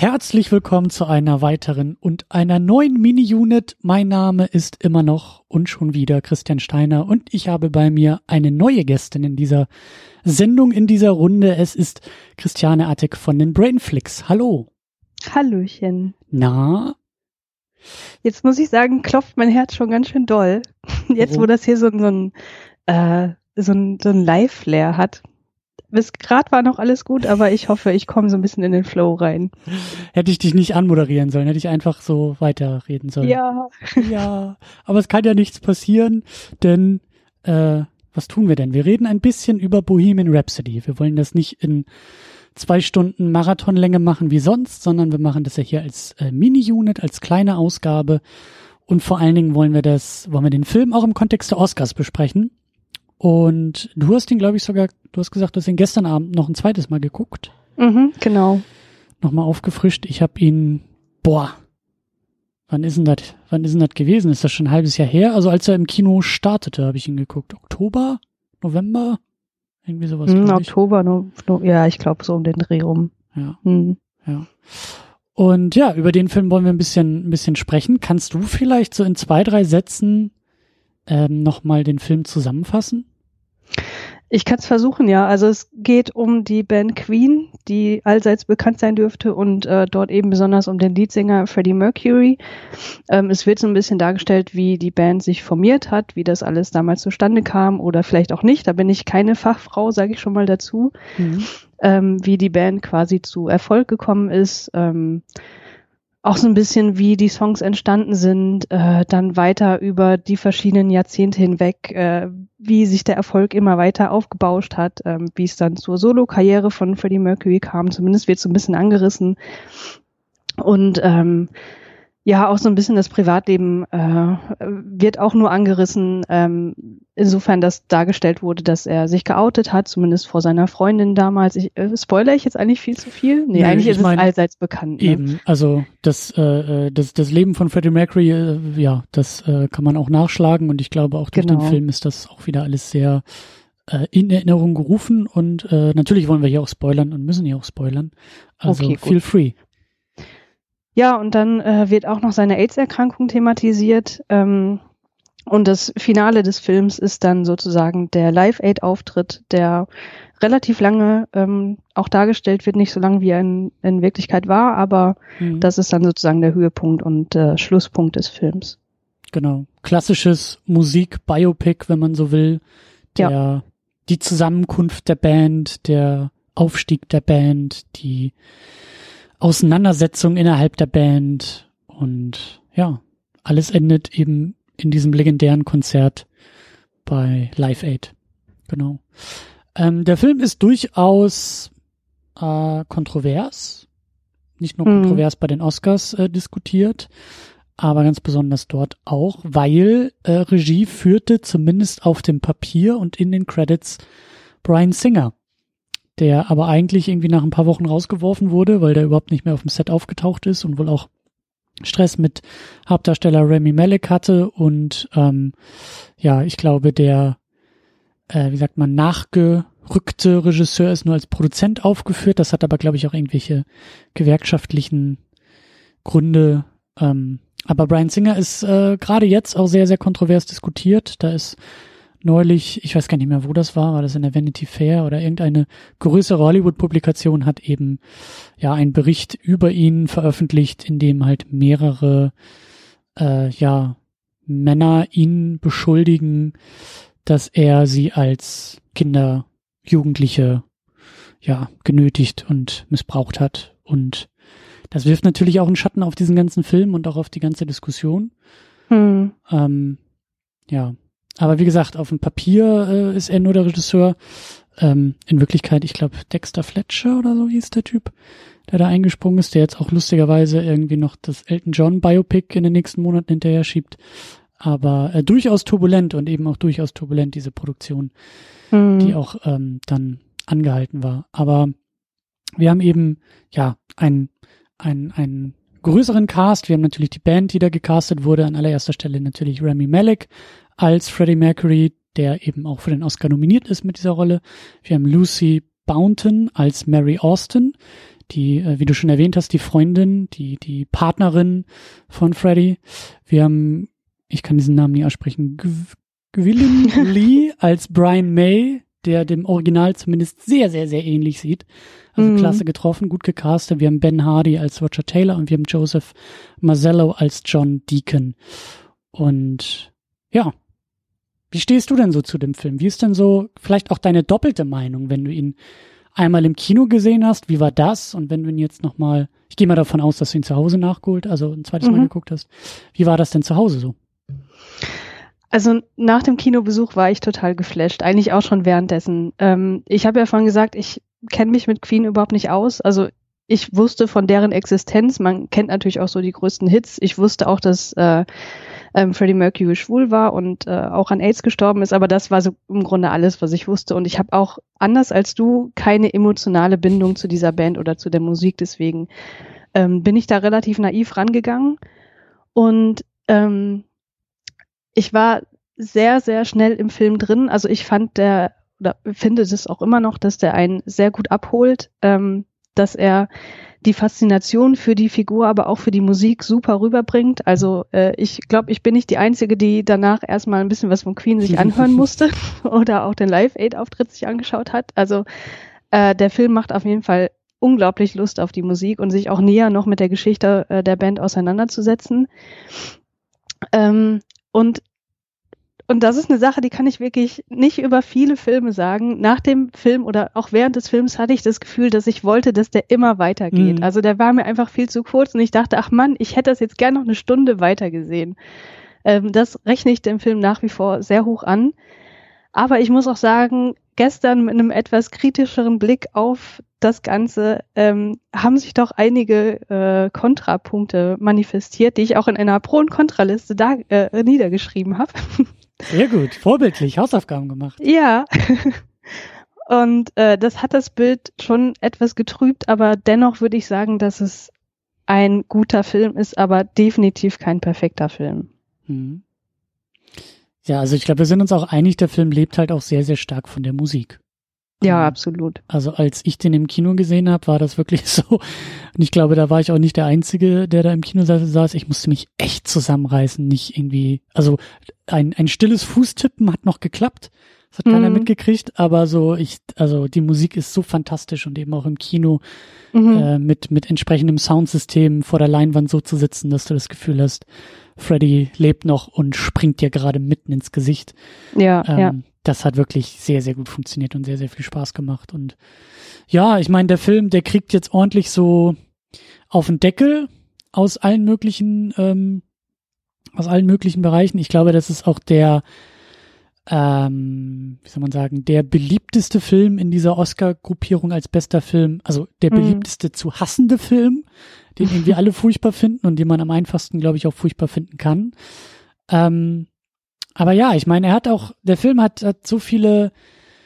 Herzlich willkommen zu einer weiteren und einer neuen Mini-Unit. Mein Name ist immer noch und schon wieder Christian Steiner und ich habe bei mir eine neue Gästin in dieser Sendung, in dieser Runde. Es ist Christiane Attig von den Brainflix. Hallo. Hallöchen. Na? Jetzt muss ich sagen, klopft mein Herz schon ganz schön doll. Jetzt, wo das hier so, so ein, äh, so ein, so ein Live-Flair hat. Bis gerade war noch alles gut, aber ich hoffe, ich komme so ein bisschen in den Flow rein. Hätte ich dich nicht anmoderieren sollen, hätte ich einfach so weiterreden sollen. Ja. Ja, aber es kann ja nichts passieren, denn äh, was tun wir denn? Wir reden ein bisschen über Bohemian Rhapsody. Wir wollen das nicht in zwei Stunden Marathonlänge machen wie sonst, sondern wir machen das ja hier als äh, Mini-Unit, als kleine Ausgabe. Und vor allen Dingen wollen wir das, wollen wir den Film auch im Kontext der Oscars besprechen. Und du hast ihn, glaube ich, sogar, du hast gesagt, du hast ihn gestern Abend noch ein zweites Mal geguckt. Mhm, genau. Nochmal aufgefrischt. Ich habe ihn, boah, wann ist denn das, wann ist denn das gewesen? Ist das schon ein halbes Jahr her? Also als er im Kino startete, habe ich ihn geguckt. Oktober? November? Irgendwie sowas. Mhm, Oktober, no, no, ja, ich glaube so um den Dreh rum. Ja. Mhm. Ja. Und ja, über den Film wollen wir ein bisschen, ein bisschen sprechen. Kannst du vielleicht so in zwei, drei Sätzen ähm, nochmal den Film zusammenfassen? Ich kann es versuchen, ja. Also es geht um die Band Queen, die allseits bekannt sein dürfte und äh, dort eben besonders um den Leadsänger Freddie Mercury. Ähm, es wird so ein bisschen dargestellt, wie die Band sich formiert hat, wie das alles damals zustande kam oder vielleicht auch nicht. Da bin ich keine Fachfrau, sage ich schon mal dazu. Mhm. Ähm, wie die Band quasi zu Erfolg gekommen ist. Ähm, auch so ein bisschen, wie die Songs entstanden sind, äh, dann weiter über die verschiedenen Jahrzehnte hinweg, äh, wie sich der Erfolg immer weiter aufgebauscht hat, ähm, wie es dann zur Solo-Karriere von Freddie Mercury kam, zumindest wird so ein bisschen angerissen. Und ähm, ja, auch so ein bisschen das Privatleben äh, wird auch nur angerissen, ähm, insofern, dass dargestellt wurde, dass er sich geoutet hat, zumindest vor seiner Freundin damals. Ich, äh, spoiler ich jetzt eigentlich viel zu viel? Nee, nee eigentlich ist mein, es allseits bekannt. Ne? Eben, also das, äh, äh, das, das Leben von Freddie Mercury, äh, ja, das äh, kann man auch nachschlagen und ich glaube auch durch genau. den Film ist das auch wieder alles sehr äh, in Erinnerung gerufen und äh, natürlich wollen wir hier auch spoilern und müssen hier auch spoilern. Also okay, feel free. Ja, und dann äh, wird auch noch seine AIDS-Erkrankung thematisiert. Ähm, und das Finale des Films ist dann sozusagen der Live-Aid-Auftritt, der relativ lange ähm, auch dargestellt wird, nicht so lange wie er in, in Wirklichkeit war, aber mhm. das ist dann sozusagen der Höhepunkt und äh, Schlusspunkt des Films. Genau. Klassisches Musik-Biopic, wenn man so will. Der, ja. Die Zusammenkunft der Band, der Aufstieg der Band, die Auseinandersetzung innerhalb der Band und ja, alles endet eben in diesem legendären Konzert bei Live Aid. Genau. Ähm, der Film ist durchaus äh, kontrovers, nicht nur mhm. kontrovers bei den Oscars äh, diskutiert, aber ganz besonders dort auch, weil äh, Regie führte zumindest auf dem Papier und in den Credits Brian Singer der aber eigentlich irgendwie nach ein paar Wochen rausgeworfen wurde, weil der überhaupt nicht mehr auf dem Set aufgetaucht ist und wohl auch Stress mit Hauptdarsteller Remy Malek hatte und ähm, ja, ich glaube, der, äh, wie sagt man, nachgerückte Regisseur ist nur als Produzent aufgeführt. Das hat aber, glaube ich, auch irgendwelche gewerkschaftlichen Gründe. Ähm, aber Brian Singer ist äh, gerade jetzt auch sehr, sehr kontrovers diskutiert. Da ist neulich, ich weiß gar nicht mehr, wo das war, war das in der Vanity Fair oder irgendeine größere Hollywood-Publikation hat eben ja einen Bericht über ihn veröffentlicht, in dem halt mehrere äh, ja Männer ihn beschuldigen, dass er sie als Kinder, Jugendliche ja genötigt und missbraucht hat und das wirft natürlich auch einen Schatten auf diesen ganzen Film und auch auf die ganze Diskussion. Hm. Ähm, ja, aber wie gesagt, auf dem Papier äh, ist er nur der Regisseur. Ähm, in Wirklichkeit, ich glaube, Dexter Fletcher oder so hieß der Typ, der da eingesprungen ist, der jetzt auch lustigerweise irgendwie noch das Elton John Biopic in den nächsten Monaten hinterher schiebt. Aber äh, durchaus turbulent und eben auch durchaus turbulent diese Produktion, mhm. die auch ähm, dann angehalten war. Aber wir haben eben ja ein ein ein größeren Cast. Wir haben natürlich die Band, die da gecastet wurde. An allererster Stelle natürlich Remy Malek als Freddie Mercury, der eben auch für den Oscar nominiert ist mit dieser Rolle. Wir haben Lucy Bounton als Mary Austin, die, äh, wie du schon erwähnt hast, die Freundin, die, die Partnerin von Freddy. Wir haben, ich kann diesen Namen nie aussprechen, Gwilym Lee als Brian May, der dem Original zumindest sehr, sehr, sehr ähnlich sieht. Also mhm. klasse getroffen, gut gecastet. Wir haben Ben Hardy als Roger Taylor und wir haben Joseph Mazzello als John Deacon. Und ja, wie stehst du denn so zu dem Film? Wie ist denn so vielleicht auch deine doppelte Meinung, wenn du ihn einmal im Kino gesehen hast? Wie war das? Und wenn du ihn jetzt nochmal, ich gehe mal davon aus, dass du ihn zu Hause nachgeholt, also ein zweites mhm. Mal geguckt hast. Wie war das denn zu Hause so? Also nach dem Kinobesuch war ich total geflasht, eigentlich auch schon währenddessen. Ähm, ich habe ja vorhin gesagt, ich kenne mich mit Queen überhaupt nicht aus. Also ich wusste von deren Existenz. Man kennt natürlich auch so die größten Hits. Ich wusste auch, dass äh, ähm, Freddie Mercury schwul war und äh, auch an AIDS gestorben ist. Aber das war so im Grunde alles, was ich wusste. Und ich habe auch anders als du keine emotionale Bindung zu dieser Band oder zu der Musik. Deswegen ähm, bin ich da relativ naiv rangegangen. Und ähm, ich war sehr, sehr schnell im Film drin. Also ich fand der, oder finde es auch immer noch, dass der einen sehr gut abholt, ähm, dass er die Faszination für die Figur, aber auch für die Musik super rüberbringt. Also äh, ich glaube, ich bin nicht die Einzige, die danach erstmal ein bisschen was von Queen sich anhören musste oder auch den Live-Aid-Auftritt sich angeschaut hat. Also äh, der Film macht auf jeden Fall unglaublich Lust auf die Musik und sich auch näher noch mit der Geschichte äh, der Band auseinanderzusetzen. Ähm, und und das ist eine Sache, die kann ich wirklich nicht über viele Filme sagen. Nach dem Film oder auch während des Films hatte ich das Gefühl, dass ich wollte, dass der immer weitergeht. Mhm. Also der war mir einfach viel zu kurz und ich dachte, ach Mann, ich hätte das jetzt gerne noch eine Stunde weitergesehen. Ähm, das rechne ich dem Film nach wie vor sehr hoch an. Aber ich muss auch sagen, gestern mit einem etwas kritischeren Blick auf das Ganze ähm, haben sich doch einige äh, Kontrapunkte manifestiert, die ich auch in einer Pro- und Kontraliste da äh, niedergeschrieben habe. Sehr gut, vorbildlich, Hausaufgaben gemacht. Ja. Und äh, das hat das Bild schon etwas getrübt, aber dennoch würde ich sagen, dass es ein guter Film ist, aber definitiv kein perfekter Film. Mhm. Ja, also ich glaube, wir sind uns auch einig, der Film lebt halt auch sehr, sehr stark von der Musik. Ja, ähm, absolut. Also als ich den im Kino gesehen habe, war das wirklich so. Und ich glaube, da war ich auch nicht der Einzige, der da im Kino saß. Ich musste mich echt zusammenreißen, nicht irgendwie. Also ein, ein stilles Fußtippen hat noch geklappt. Das hat mhm. keiner mitgekriegt, aber so ich, also die Musik ist so fantastisch und eben auch im Kino mhm. äh, mit mit entsprechendem Soundsystem vor der Leinwand so zu sitzen, dass du das Gefühl hast, Freddy lebt noch und springt dir gerade mitten ins Gesicht. Ja, ähm, ja das hat wirklich sehr, sehr gut funktioniert und sehr, sehr viel Spaß gemacht. Und ja, ich meine, der Film, der kriegt jetzt ordentlich so auf den Deckel aus allen möglichen, ähm, aus allen möglichen Bereichen. Ich glaube, das ist auch der, ähm, wie soll man sagen, der beliebteste Film in dieser Oscar-Gruppierung als bester Film, also der mhm. beliebteste zu hassende Film, den irgendwie alle furchtbar finden und den man am einfachsten, glaube ich, auch furchtbar finden kann. Ähm, aber ja, ich meine, er hat auch, der Film hat, hat so viele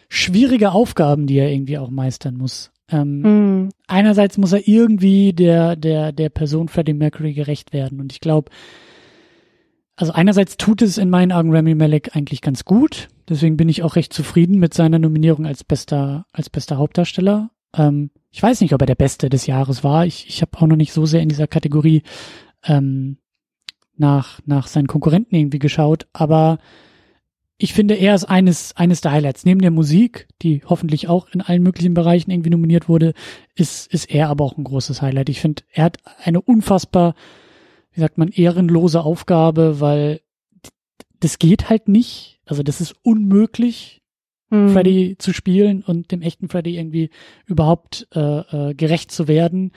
schwierige Aufgaben, die er irgendwie auch meistern muss. Ähm, mm. Einerseits muss er irgendwie der, der, der Person Freddie Mercury gerecht werden. Und ich glaube, also einerseits tut es in meinen Augen Remy Malek eigentlich ganz gut. Deswegen bin ich auch recht zufrieden mit seiner Nominierung als bester, als bester Hauptdarsteller. Ähm, ich weiß nicht, ob er der Beste des Jahres war. Ich, ich habe auch noch nicht so sehr in dieser Kategorie ähm, nach, nach seinen Konkurrenten irgendwie geschaut, aber ich finde, er ist eines, eines der Highlights. Neben der Musik, die hoffentlich auch in allen möglichen Bereichen irgendwie nominiert wurde, ist, ist er aber auch ein großes Highlight. Ich finde, er hat eine unfassbar, wie sagt man, ehrenlose Aufgabe, weil das geht halt nicht. Also das ist unmöglich, mhm. Freddy zu spielen und dem echten Freddy irgendwie überhaupt äh, äh, gerecht zu werden.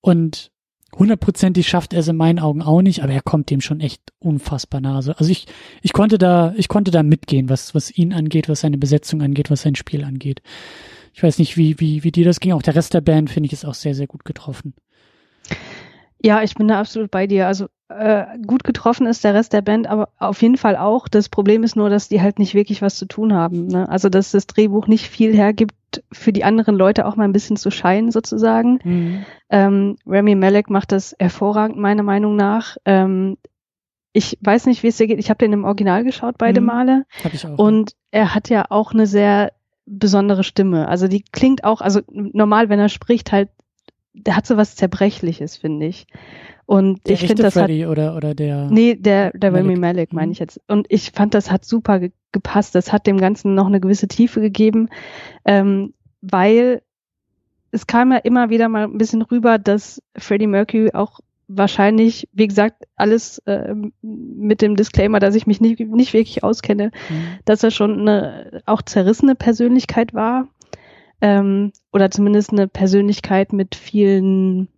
Und hundertprozentig schafft er es in meinen Augen auch nicht, aber er kommt dem schon echt unfassbar nah. Also ich, ich konnte da, ich konnte da mitgehen, was, was ihn angeht, was seine Besetzung angeht, was sein Spiel angeht. Ich weiß nicht, wie, wie, wie dir das ging. Auch der Rest der Band finde ich ist auch sehr, sehr gut getroffen. Ja, ich bin da absolut bei dir. Also äh, gut getroffen ist der Rest der Band, aber auf jeden Fall auch. Das Problem ist nur, dass die halt nicht wirklich was zu tun haben. Ne? Also dass das Drehbuch nicht viel hergibt, für die anderen Leute auch mal ein bisschen zu scheinen sozusagen. Mhm. Ähm, Remy Malek macht das hervorragend meiner Meinung nach. Ähm, ich weiß nicht, wie es dir geht. Ich habe den im Original geschaut beide mhm. Male. Hab ich auch, und er hat ja auch eine sehr besondere Stimme. Also die klingt auch, also normal, wenn er spricht, halt der hat so was Zerbrechliches, finde ich. Und der ich finde das Freddy hat, oder oder der nee, der der Malik. Remy Malek meine Mhm. ich jetzt. Und ich fand, das hat super ge gepasst. Das hat dem Ganzen noch eine gewisse Tiefe gegeben, ähm, weil es kam ja immer wieder mal ein bisschen rüber, dass Freddie Mercury auch wahrscheinlich, wie gesagt, alles äh, mit dem Disclaimer, dass ich mich nicht, nicht wirklich auskenne, Mhm. dass er schon eine auch zerrissene Persönlichkeit war. Ähm, oder zumindest eine Persönlichkeit mit vielen,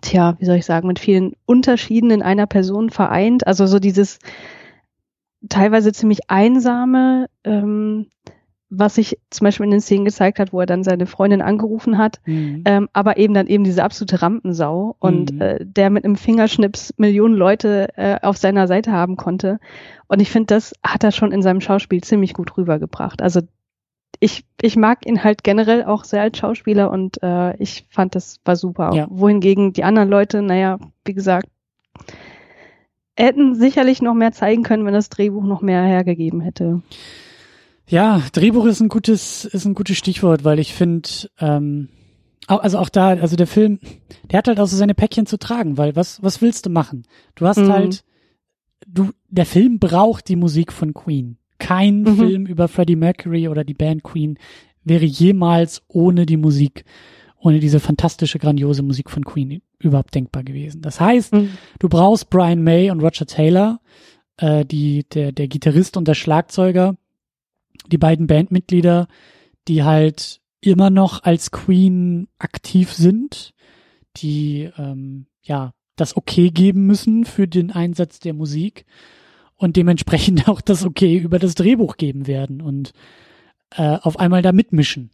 tja, wie soll ich sagen, mit vielen Unterschieden in einer Person vereint. Also so dieses teilweise ziemlich einsame, ähm, was sich zum Beispiel in den Szenen gezeigt hat, wo er dann seine Freundin angerufen hat, Mhm. ähm, aber eben dann eben diese absolute Rampensau und Mhm. äh, der mit einem Fingerschnips Millionen Leute äh, auf seiner Seite haben konnte. Und ich finde, das hat er schon in seinem Schauspiel ziemlich gut rübergebracht. Also ich, ich mag ihn halt generell auch sehr als Schauspieler und äh, ich fand, das war super. Ja. Wohingegen die anderen Leute, naja, wie gesagt, hätten sicherlich noch mehr zeigen können, wenn das Drehbuch noch mehr hergegeben hätte. Ja, Drehbuch ist ein gutes, ist ein gutes Stichwort, weil ich finde, ähm, also auch da, also der Film, der hat halt auch so seine Päckchen zu tragen, weil was, was willst du machen? Du hast Mhm. halt, du, der Film braucht die Musik von Queen. Kein Mhm. Film über Freddie Mercury oder die Band Queen wäre jemals ohne die Musik, ohne diese fantastische, grandiose Musik von Queen überhaupt denkbar gewesen. Das heißt, Mhm. Du brauchst Brian May und Roger Taylor, äh, die, der, der Gitarrist und der Schlagzeuger, die beiden Bandmitglieder, die halt immer noch als Queen aktiv sind, die ähm, ja das Okay geben müssen für den Einsatz der Musik und dementsprechend auch das Okay über das Drehbuch geben werden und äh, auf einmal da mitmischen.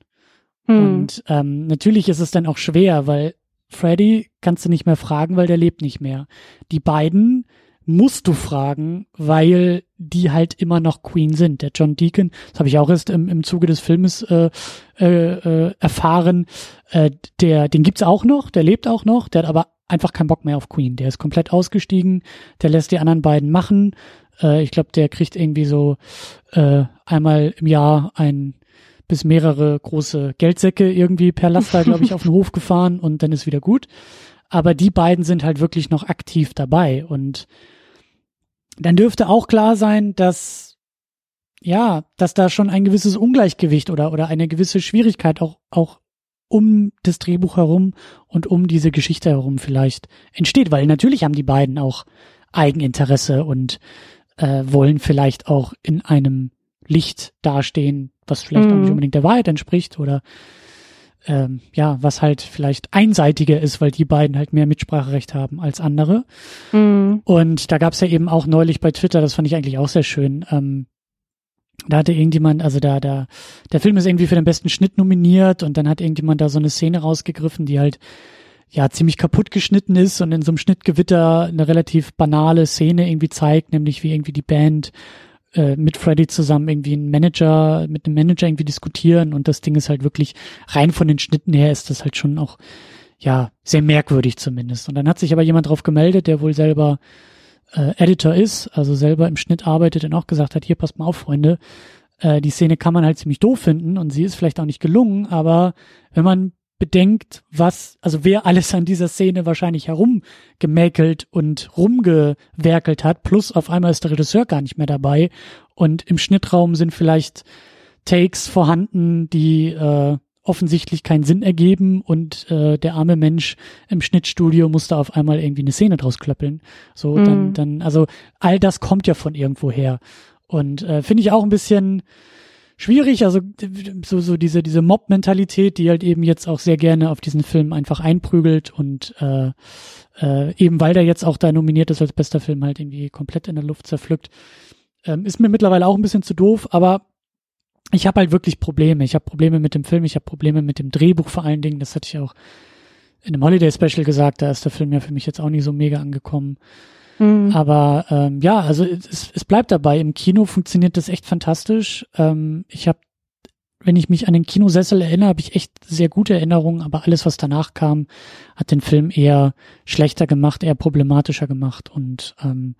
Hm. Und ähm, natürlich ist es dann auch schwer, weil Freddy kannst du nicht mehr fragen, weil der lebt nicht mehr. Die beiden musst du fragen, weil die halt immer noch Queen sind. Der John Deacon, das habe ich auch erst im, im Zuge des Filmes äh, äh, äh, erfahren, äh, der, den gibt's auch noch, der lebt auch noch, der hat aber einfach keinen Bock mehr auf Queen. Der ist komplett ausgestiegen, der lässt die anderen beiden machen. Äh, ich glaube, der kriegt irgendwie so äh, einmal im Jahr ein bis mehrere große Geldsäcke irgendwie per Laster, glaube ich, auf den Hof gefahren und dann ist wieder gut. Aber die beiden sind halt wirklich noch aktiv dabei und dann dürfte auch klar sein, dass ja, dass da schon ein gewisses Ungleichgewicht oder oder eine gewisse Schwierigkeit auch auch um das Drehbuch herum und um diese Geschichte herum vielleicht entsteht, weil natürlich haben die beiden auch Eigeninteresse und äh, wollen vielleicht auch in einem Licht dastehen, was vielleicht auch nicht Mhm. unbedingt der Wahrheit entspricht oder ähm, ja, was halt vielleicht einseitiger ist, weil die beiden halt mehr Mitspracherecht haben als andere. Hm. Und da gab's ja eben auch neulich bei Twitter, das fand ich eigentlich auch sehr schön. Ähm, da hatte irgendjemand, also da, da, der Film ist irgendwie für den besten Schnitt nominiert und dann hat irgendjemand da so eine Szene rausgegriffen, die halt ja ziemlich kaputt geschnitten ist und in so einem Schnittgewitter eine relativ banale Szene irgendwie zeigt, nämlich wie irgendwie die Band äh, mit Freddy zusammen irgendwie einen Manager, mit einem Manager irgendwie diskutieren und das Ding ist halt wirklich rein von den Schnitten her ist das halt schon auch ja sehr merkwürdig zumindest. Und dann hat sich aber jemand drauf gemeldet, der wohl selber äh, Editor ist, also selber im Schnitt arbeitet und auch gesagt hat, hier passt mal auf, Freunde, äh, die Szene kann man halt ziemlich doof finden und sie ist vielleicht auch nicht gelungen, aber wenn man bedenkt, was, also wer alles an dieser Szene wahrscheinlich herumgemäkelt und rumgewerkelt hat, plus auf einmal ist der Regisseur gar nicht mehr dabei und im Schnittraum sind vielleicht Takes vorhanden, die äh, offensichtlich keinen Sinn ergeben und äh, der arme Mensch im Schnittstudio musste auf einmal irgendwie eine Szene draus klöppeln. So, dann, Mhm. dann, also all das kommt ja von irgendwo her. Und äh, finde ich auch ein bisschen schwierig, also so, so diese, diese Mob-Mentalität, die halt eben jetzt auch sehr gerne auf diesen Film einfach einprügelt und äh, äh, eben weil der jetzt auch da nominiert ist als bester Film halt irgendwie komplett in der Luft zerpflückt, ähm, ist mir mittlerweile auch ein bisschen zu doof, aber ich habe halt wirklich Probleme. Ich habe Probleme mit dem Film, ich habe Probleme mit dem Drehbuch vor allen Dingen. Das hatte ich auch in einem Holiday Special gesagt. Da ist der Film ja für mich jetzt auch nicht so mega angekommen. Hm. Aber ähm, ja, also es, es bleibt dabei. Im Kino funktioniert das echt fantastisch. Ähm, ich habe, wenn ich mich an den Kinosessel erinnere, habe ich echt sehr gute Erinnerungen. Aber alles, was danach kam, hat den Film eher schlechter gemacht, eher problematischer gemacht. Und ähm,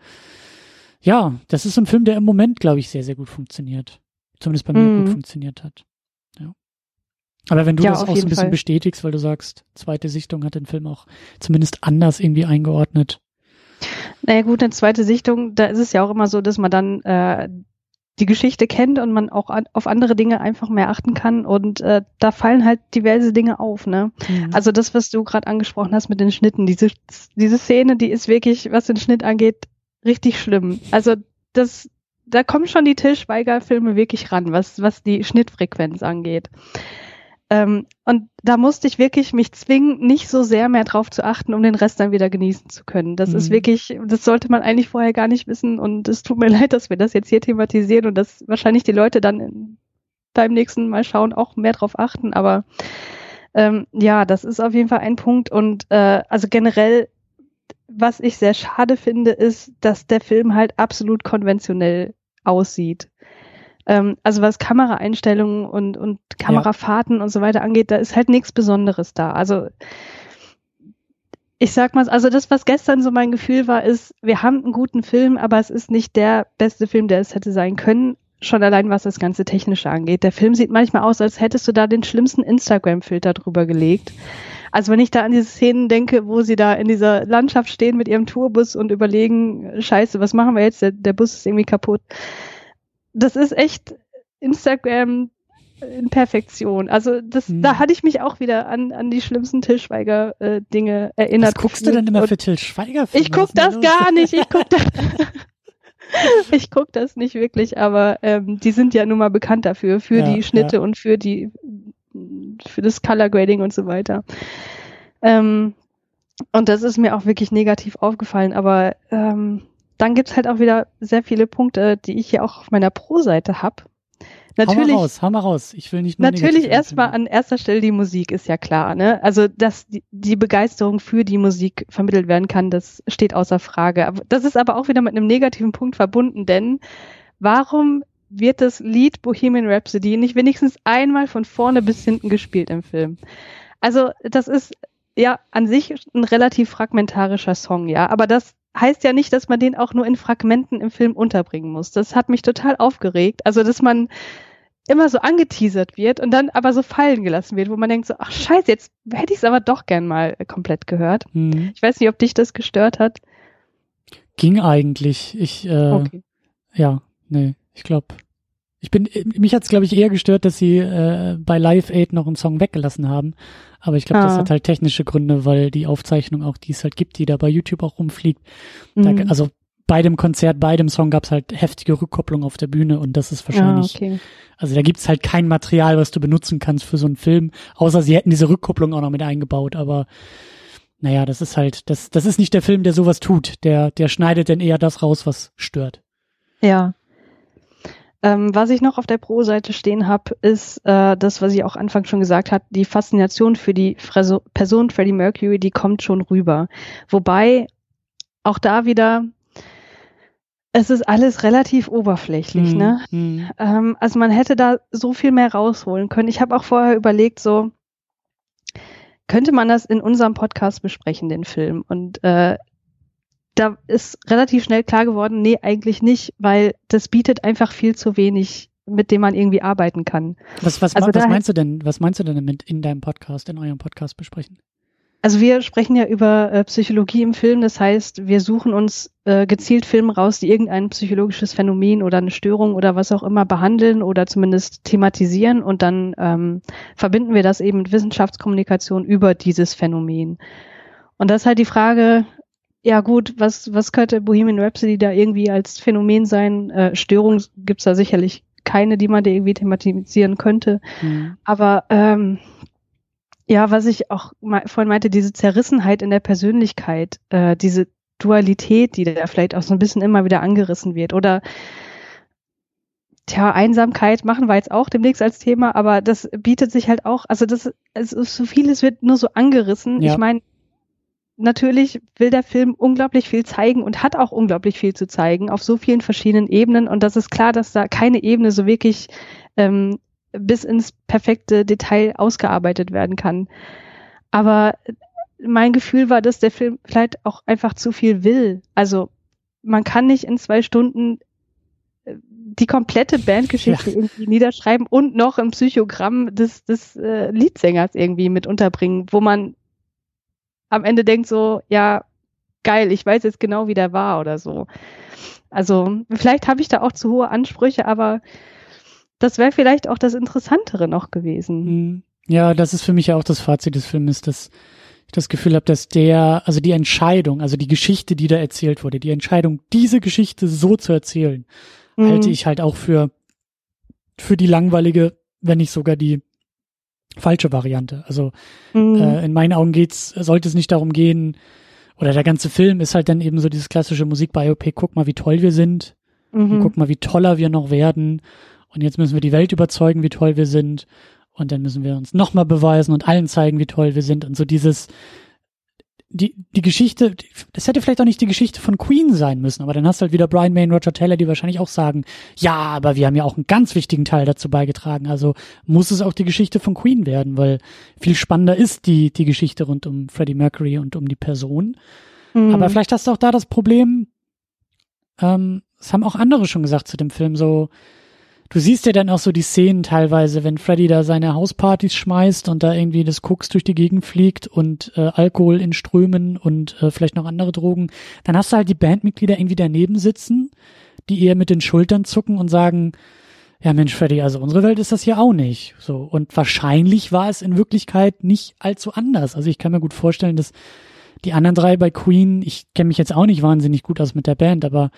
ja, das ist ein Film, der im Moment, glaube ich, sehr, sehr gut funktioniert. Zumindest bei mir Mhm. gut funktioniert hat. Ja. Aber wenn du Ja, das auch so ein bisschen Fall. bestätigst, weil du sagst, zweite Sichtung hat den Film auch zumindest anders irgendwie eingeordnet. Naja gut, eine zweite Sichtung, da ist es ja auch immer so, dass man dann äh, die Geschichte kennt und man auch an, auf andere Dinge einfach mehr achten kann und äh, da fallen halt diverse Dinge auf, ne? Mhm. Also das, was du gerade angesprochen hast mit den Schnitten, diese, diese Szene, die ist wirklich, was den Schnitt angeht, richtig schlimm. Also das, da kommen schon die Till Schweiger-Filme wirklich ran, was, was die Schnittfrequenz angeht. Ähm, und da musste ich wirklich mich zwingen, nicht so sehr mehr drauf zu achten, um den Rest dann wieder genießen zu können. Das ist Mhm. wirklich, das sollte man eigentlich vorher gar nicht wissen. Und es tut mir leid, dass wir das jetzt hier thematisieren und dass wahrscheinlich die Leute dann in, beim nächsten Mal schauen auch mehr drauf achten. Aber ähm, ja, das ist auf jeden Fall ein Punkt. Und äh, also generell, was ich sehr schade finde, ist, dass der Film halt absolut konventionell aussieht. Ähm, also was Kameraeinstellungen und, und Kamerafahrten und so weiter angeht, da ist halt nichts Besonderes da. Also ich sag mal, also das, was gestern so mein Gefühl war, ist, wir haben einen guten Film, aber es ist nicht der beste Film, der es hätte sein können. Schon allein, was das ganze Technische angeht. Der Film sieht manchmal aus, als hättest du da den schlimmsten Instagram-Filter drüber gelegt. Also wenn ich da an diese Szenen denke, wo sie da in dieser Landschaft stehen mit ihrem Tourbus und überlegen, scheiße, was machen wir jetzt? Der, der Bus ist irgendwie kaputt. Das ist echt Instagram in Perfektion. Also das, Hm. da hatte ich mich auch wieder an, an die schlimmsten Till Schweiger äh, Dinge erinnert. Was guckst du denn immer für Till Schweiger Ich guck das gar nicht. Ich guck das. ich guck das nicht wirklich, aber ähm, die sind ja nun mal bekannt dafür, für Ja, die Schnitte und für die für das Color Grading und so weiter. Ähm, und das ist mir auch wirklich negativ aufgefallen, aber ähm, dann gibt's halt auch wieder sehr viele Punkte, die ich hier auch auf meiner Pro-Seite hab. Hau mal Natürlich, raus, hau mal raus. Ich will nicht nur Natürlich erstmal an erster Stelle die Musik ist ja klar, ne? Also, dass die, die Begeisterung für die Musik vermittelt werden kann, das steht außer Frage. Das ist aber auch wieder mit einem negativen Punkt verbunden, denn warum wird das Lied Bohemian Rhapsody nicht wenigstens einmal von vorne bis hinten gespielt im Film? Also, das ist ja an sich ein relativ fragmentarischer Song, ja, aber das heißt ja nicht, dass man den auch nur in Fragmenten im Film unterbringen muss. Das hat mich total aufgeregt. Also, dass man immer so angeteasert wird und dann aber so fallen gelassen wird, wo man denkt so, ach scheiße, jetzt hätte ich es aber doch gern mal komplett gehört. Hm. Ich weiß nicht, ob dich das gestört hat. Ging eigentlich. Ich, äh, Okay. ja, nee, ich glaube. Ich bin, mich hat's glaube ich eher gestört, dass sie äh, bei Live Aid noch einen Song weggelassen haben. Aber ich glaube, das Ah. hat halt technische Gründe, weil die Aufzeichnung auch, die es halt gibt, die da bei YouTube auch rumfliegt. Da, Mhm. also bei dem Konzert, bei dem Song gab's halt heftige Rückkopplung auf der Bühne und das ist ah, wahrscheinlich, okay. also da gibt's halt kein Material, was du benutzen kannst für so einen Film, außer sie hätten diese Rückkopplung auch noch mit eingebaut, aber naja, das ist halt, das, das ist nicht der Film, der sowas tut. Der, der schneidet dann eher das raus, was stört. Ja. Ähm, was ich noch auf der Pro-Seite stehen habe, ist äh, das, was ich auch Anfang schon gesagt habe, die Faszination für die Freso Person Freddie Mercury, die kommt schon rüber. Wobei auch da wieder, es ist alles relativ oberflächlich, Hm, ne? hm. Ähm, also man hätte da so viel mehr rausholen können. Ich habe auch vorher überlegt, so könnte man das in unserem Podcast besprechen, den Film. Und äh, da ist relativ schnell klar geworden, nee, eigentlich nicht, weil das bietet einfach viel zu wenig, mit dem man irgendwie arbeiten kann. Was, was, Also was meinst du denn, was meinst du denn damit in deinem Podcast, in eurem Podcast besprechen? Also wir sprechen ja über äh, Psychologie im Film, das heißt, wir suchen uns äh, gezielt Filme raus, die irgendein psychologisches Phänomen oder eine Störung oder was auch immer behandeln oder zumindest thematisieren und dann ähm, verbinden wir das eben mit Wissenschaftskommunikation über dieses Phänomen. Und das ist halt die Frage, ja gut, was, was könnte Bohemian Rhapsody da irgendwie als Phänomen sein? Äh, Störung gibt's da sicherlich keine, die man da irgendwie thematisieren könnte. Hm. Aber ähm, ja, was ich auch me vorhin meinte, diese Zerrissenheit in der Persönlichkeit, äh, diese Dualität, die da vielleicht auch so ein bisschen immer wieder angerissen wird. Oder tja, Einsamkeit machen wir jetzt auch demnächst als Thema, aber das bietet sich halt auch, also das ist so vieles wird nur so angerissen. Ja. Ich meine, natürlich will der Film unglaublich viel zeigen und hat auch unglaublich viel zu zeigen auf so vielen verschiedenen Ebenen. Und das ist klar, dass da keine Ebene so wirklich ähm, bis ins perfekte Detail ausgearbeitet werden kann. Aber mein Gefühl war, dass der Film vielleicht auch einfach zu viel will. Also man kann nicht in zwei Stunden die komplette Bandgeschichte ja. irgendwie niederschreiben und noch ein Psychogramm des, des äh, Leadsängers irgendwie mit unterbringen, wo man am Ende denkt so, ja, geil, ich weiß jetzt genau, wie der war oder so. Also vielleicht habe ich da auch zu hohe Ansprüche, aber das wäre vielleicht auch das Interessantere noch gewesen. Mhm. Ja, das ist für mich ja auch das Fazit des Films, dass ich das Gefühl habe, dass der, also die Entscheidung, also die Geschichte, die da erzählt wurde, die Entscheidung, diese Geschichte so zu erzählen, mhm. halte ich halt auch für, für die langweilige, wenn nicht sogar die falsche Variante. Also mhm. äh, in meinen Augen geht's, sollte es nicht darum gehen, oder der ganze Film ist halt dann eben so dieses klassische Musikbiopic, guck mal, wie toll wir sind, mhm. guck mal, wie toller wir noch werden. Und jetzt müssen wir die Welt überzeugen, wie toll wir sind. Und dann müssen wir uns nochmal beweisen und allen zeigen, wie toll wir sind. Und so dieses, die, die Geschichte, das hätte vielleicht auch nicht die Geschichte von Queen sein müssen, aber dann hast du halt wieder Brian May und Roger Taylor, die wahrscheinlich auch sagen, ja, aber wir haben ja auch einen ganz wichtigen Teil dazu beigetragen, also muss es auch die Geschichte von Queen werden, weil viel spannender ist die, die Geschichte rund um Freddie Mercury und um die Person. Mhm. Aber vielleicht hast du auch da das Problem, ähm, das haben auch andere schon gesagt zu dem Film, so, du siehst ja dann auch so die Szenen teilweise, wenn Freddy da seine Hauspartys schmeißt und da irgendwie das Koks durch die Gegend fliegt und äh, Alkohol in Strömen und äh, vielleicht noch andere Drogen, dann hast du halt die Bandmitglieder irgendwie daneben sitzen, die eher mit den Schultern zucken und sagen, ja Mensch, Freddy, also unsere Welt ist das hier auch nicht. So. Und wahrscheinlich war es in Wirklichkeit nicht allzu anders. Also ich kann mir gut vorstellen, dass die anderen drei bei Queen, ich kenne mich jetzt auch nicht wahnsinnig gut aus mit der Band, aber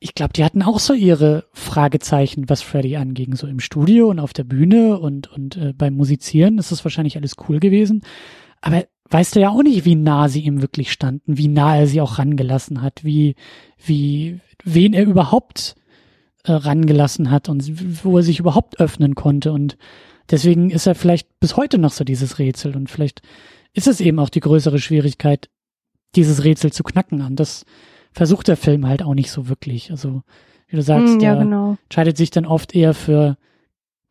ich glaube, die hatten auch so ihre Fragezeichen, was Freddy anging, so im Studio und auf der Bühne und, und äh, beim Musizieren ist das wahrscheinlich alles cool gewesen. Aber weißt du ja auch nicht, wie nah sie ihm wirklich standen, wie nah er sie auch rangelassen hat, wie, wie, wen er überhaupt äh, rangelassen hat und wo er sich überhaupt öffnen konnte. Und deswegen ist er vielleicht bis heute noch so dieses Rätsel und vielleicht ist es eben auch die größere Schwierigkeit, dieses Rätsel zu knacken. Und das, versucht der Film halt auch nicht so wirklich. Also, wie du sagst, mm, ja, der genau. entscheidet sich dann oft eher für,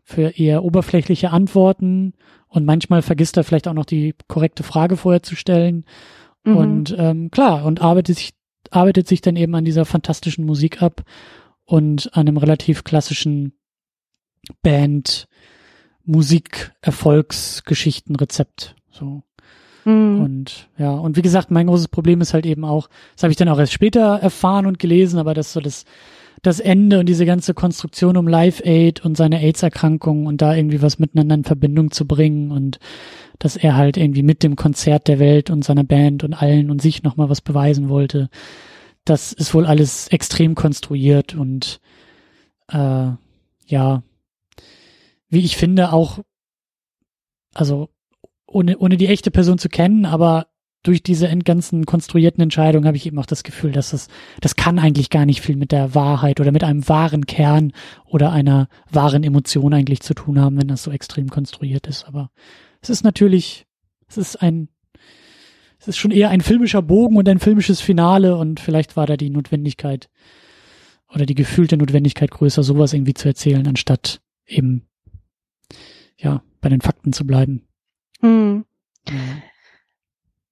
für eher oberflächliche Antworten und manchmal vergisst er vielleicht auch noch die korrekte Frage vorher zu stellen. Mhm. Und ähm, klar, und arbeitet sich, arbeitet sich dann eben an dieser fantastischen Musik ab und an einem relativ klassischen Band Musik Erfolgsgeschichtenrezept. So. Mhm. Und ja, und wie gesagt, mein großes Problem ist halt eben auch, das habe ich dann auch erst später erfahren und gelesen, aber das so das das Ende und diese ganze Konstruktion um Live Aid und seine AIDS-Erkrankung und da irgendwie was miteinander in Verbindung zu bringen und dass er halt irgendwie mit dem Konzert der Welt und seiner Band und allen und sich nochmal was beweisen wollte. Das ist wohl alles extrem konstruiert und äh, ja, wie ich finde, auch, also ohne, ohne die echte Person zu kennen, aber durch diese ganzen konstruierten Entscheidungen habe ich eben auch das Gefühl, dass das, das kann eigentlich gar nicht viel mit der Wahrheit oder mit einem wahren Kern oder einer wahren Emotion eigentlich zu tun haben, wenn das so extrem konstruiert ist. Aber es ist natürlich, es ist ein, es ist schon eher ein filmischer Bogen und ein filmisches Finale und vielleicht war da die Notwendigkeit oder die gefühlte Notwendigkeit größer, sowas irgendwie zu erzählen, anstatt eben, ja, bei den Fakten zu bleiben. Hm.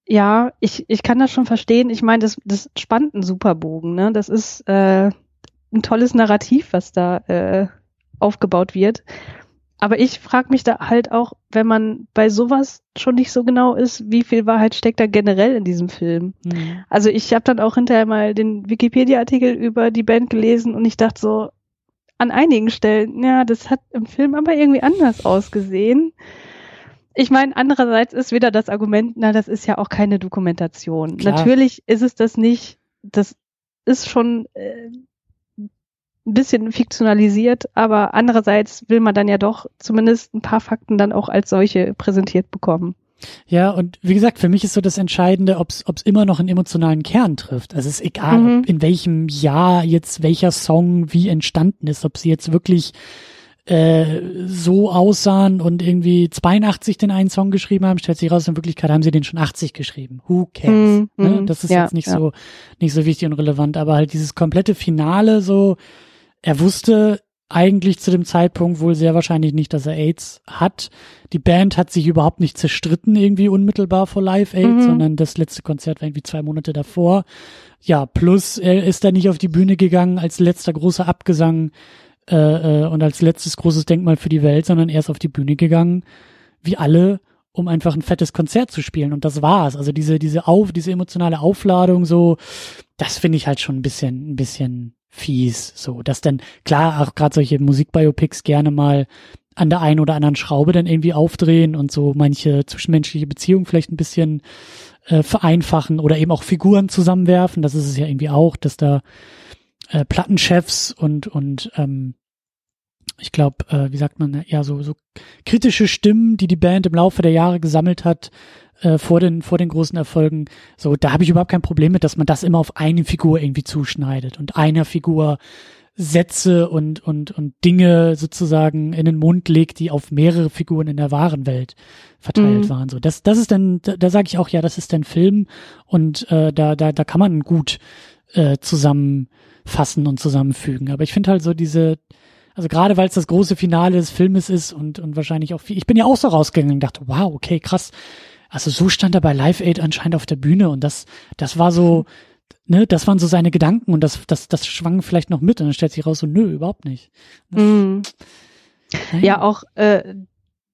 Ja. ich, ich kann das schon verstehen. Ich meine, das, das spannt einen Superbogen. Ne? Das ist äh, ein tolles Narrativ, was da äh, aufgebaut wird. Aber ich frage mich da halt auch, wenn man bei sowas schon nicht so genau ist, wie viel Wahrheit steckt da generell in diesem Film. Mhm. Also ich habe dann auch hinterher mal den Wikipedia-Artikel über die Band gelesen und ich dachte so, an einigen Stellen, ja, das hat im Film aber irgendwie anders ausgesehen ich meine, andererseits ist wieder das Argument, na, das ist ja auch keine Dokumentation. Klar. Natürlich ist es das nicht. Das ist schon äh, ein bisschen fiktionalisiert, aber andererseits will man dann ja doch zumindest ein paar Fakten dann auch als solche präsentiert bekommen. Ja, und wie gesagt, für mich ist so das Entscheidende, ob es immer noch einen emotionalen Kern trifft. Also es ist egal, mhm. in welchem Jahr jetzt welcher Song wie entstanden ist, ob sie jetzt wirklich äh, so aussahen und irgendwie 82 den einen Song geschrieben haben, stellt sich raus, in Wirklichkeit haben sie den schon 80 geschrieben. Who cares? Mm, ne? Mhm. Das ist ja, jetzt nicht ja. so, nicht so wichtig und relevant, aber halt dieses komplette Finale so, er wusste eigentlich zu dem Zeitpunkt wohl sehr wahrscheinlich nicht, dass er AIDS hat. Die Band hat sich überhaupt nicht zerstritten irgendwie unmittelbar vor Live Aid, mhm. sondern das letzte Konzert war irgendwie zwei Monate davor. Ja, plus er ist da nicht auf die Bühne gegangen als letzter großer Abgesang äh, äh, und als letztes großes Denkmal für die Welt, sondern er ist auf die Bühne gegangen, wie alle, um einfach ein fettes Konzert zu spielen. Und das war's. Also diese, diese auf, diese emotionale Aufladung, so, das finde ich halt schon ein bisschen, ein bisschen fies. So, dass dann, klar, auch gerade solche Musikbiopics gerne mal an der einen oder anderen Schraube dann irgendwie aufdrehen und so manche zwischenmenschliche Beziehungen vielleicht ein bisschen äh, vereinfachen oder eben auch Figuren zusammenwerfen. Das ist es ja irgendwie auch, dass da äh, Plattenchefs und und ähm, ich glaube, äh, wie sagt man, ja so so kritische Stimmen, die die Band im Laufe der Jahre gesammelt hat, äh, vor den vor den großen Erfolgen. So, da habe ich überhaupt kein Problem mit, dass man das immer auf eine Figur irgendwie zuschneidet und einer Figur Sätze und und und Dinge sozusagen in den Mund legt, die auf mehrere Figuren in der wahren Welt verteilt mhm. waren. So, das das ist dann, da, da sage ich auch, ja, das ist ein Film und äh, da da da kann man gut äh, zusammenfassen und zusammenfügen. Aber ich finde halt so diese also gerade weil es das große Finale des Filmes ist und, und wahrscheinlich auch viel. Ich bin ja auch so rausgegangen und dachte, wow, okay, krass. Also so stand er bei Live Aid anscheinend auf der Bühne und das, das war so, ne, das waren so seine Gedanken und das, das, das schwang vielleicht noch mit und dann stellt sich raus so, nö, überhaupt nicht. Mm. Ja, auch äh,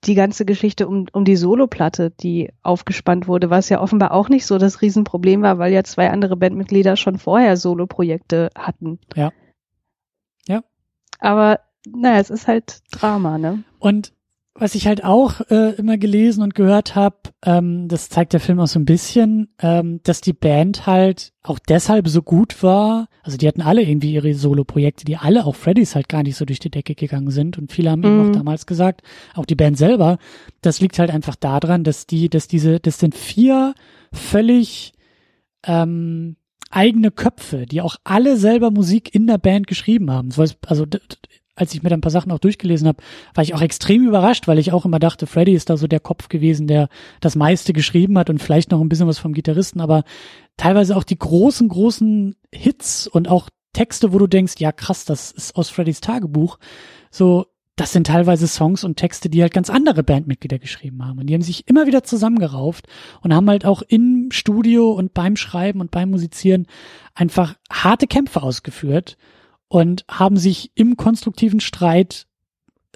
die ganze Geschichte um, um die Soloplatte, die aufgespannt wurde, was ja offenbar auch nicht so das Riesenproblem war, weil ja zwei andere Bandmitglieder schon vorher Soloprojekte hatten. Ja. Ja. Aber naja, es ist halt Drama, ne? Und was ich halt auch äh, immer gelesen und gehört habe, ähm, das zeigt der Film auch so ein bisschen, ähm, dass die Band halt auch deshalb so gut war. Also die hatten alle irgendwie ihre Solo-Projekte, die alle, auch Freddys halt gar nicht so durch die Decke gegangen sind. Und viele haben mhm. eben auch damals gesagt, auch die Band selber, das liegt halt einfach daran, dass die, dass diese, das sind vier völlig ähm, eigene Köpfe, die auch alle selber Musik in der Band geschrieben haben. Also als ich mir dann ein paar Sachen auch durchgelesen habe, war ich auch extrem überrascht, weil ich auch immer dachte, Freddy ist da so der Kopf gewesen, der das meiste geschrieben hat und vielleicht noch ein bisschen was vom Gitarristen, aber teilweise auch die großen, großen Hits und auch Texte, wo du denkst, ja krass, das ist aus Freddys Tagebuch. So, das sind teilweise Songs und Texte, die halt ganz andere Bandmitglieder geschrieben haben. Und die haben sich immer wieder zusammengerauft und haben halt auch im Studio und beim Schreiben und beim Musizieren einfach harte Kämpfe ausgeführt und haben sich im konstruktiven Streit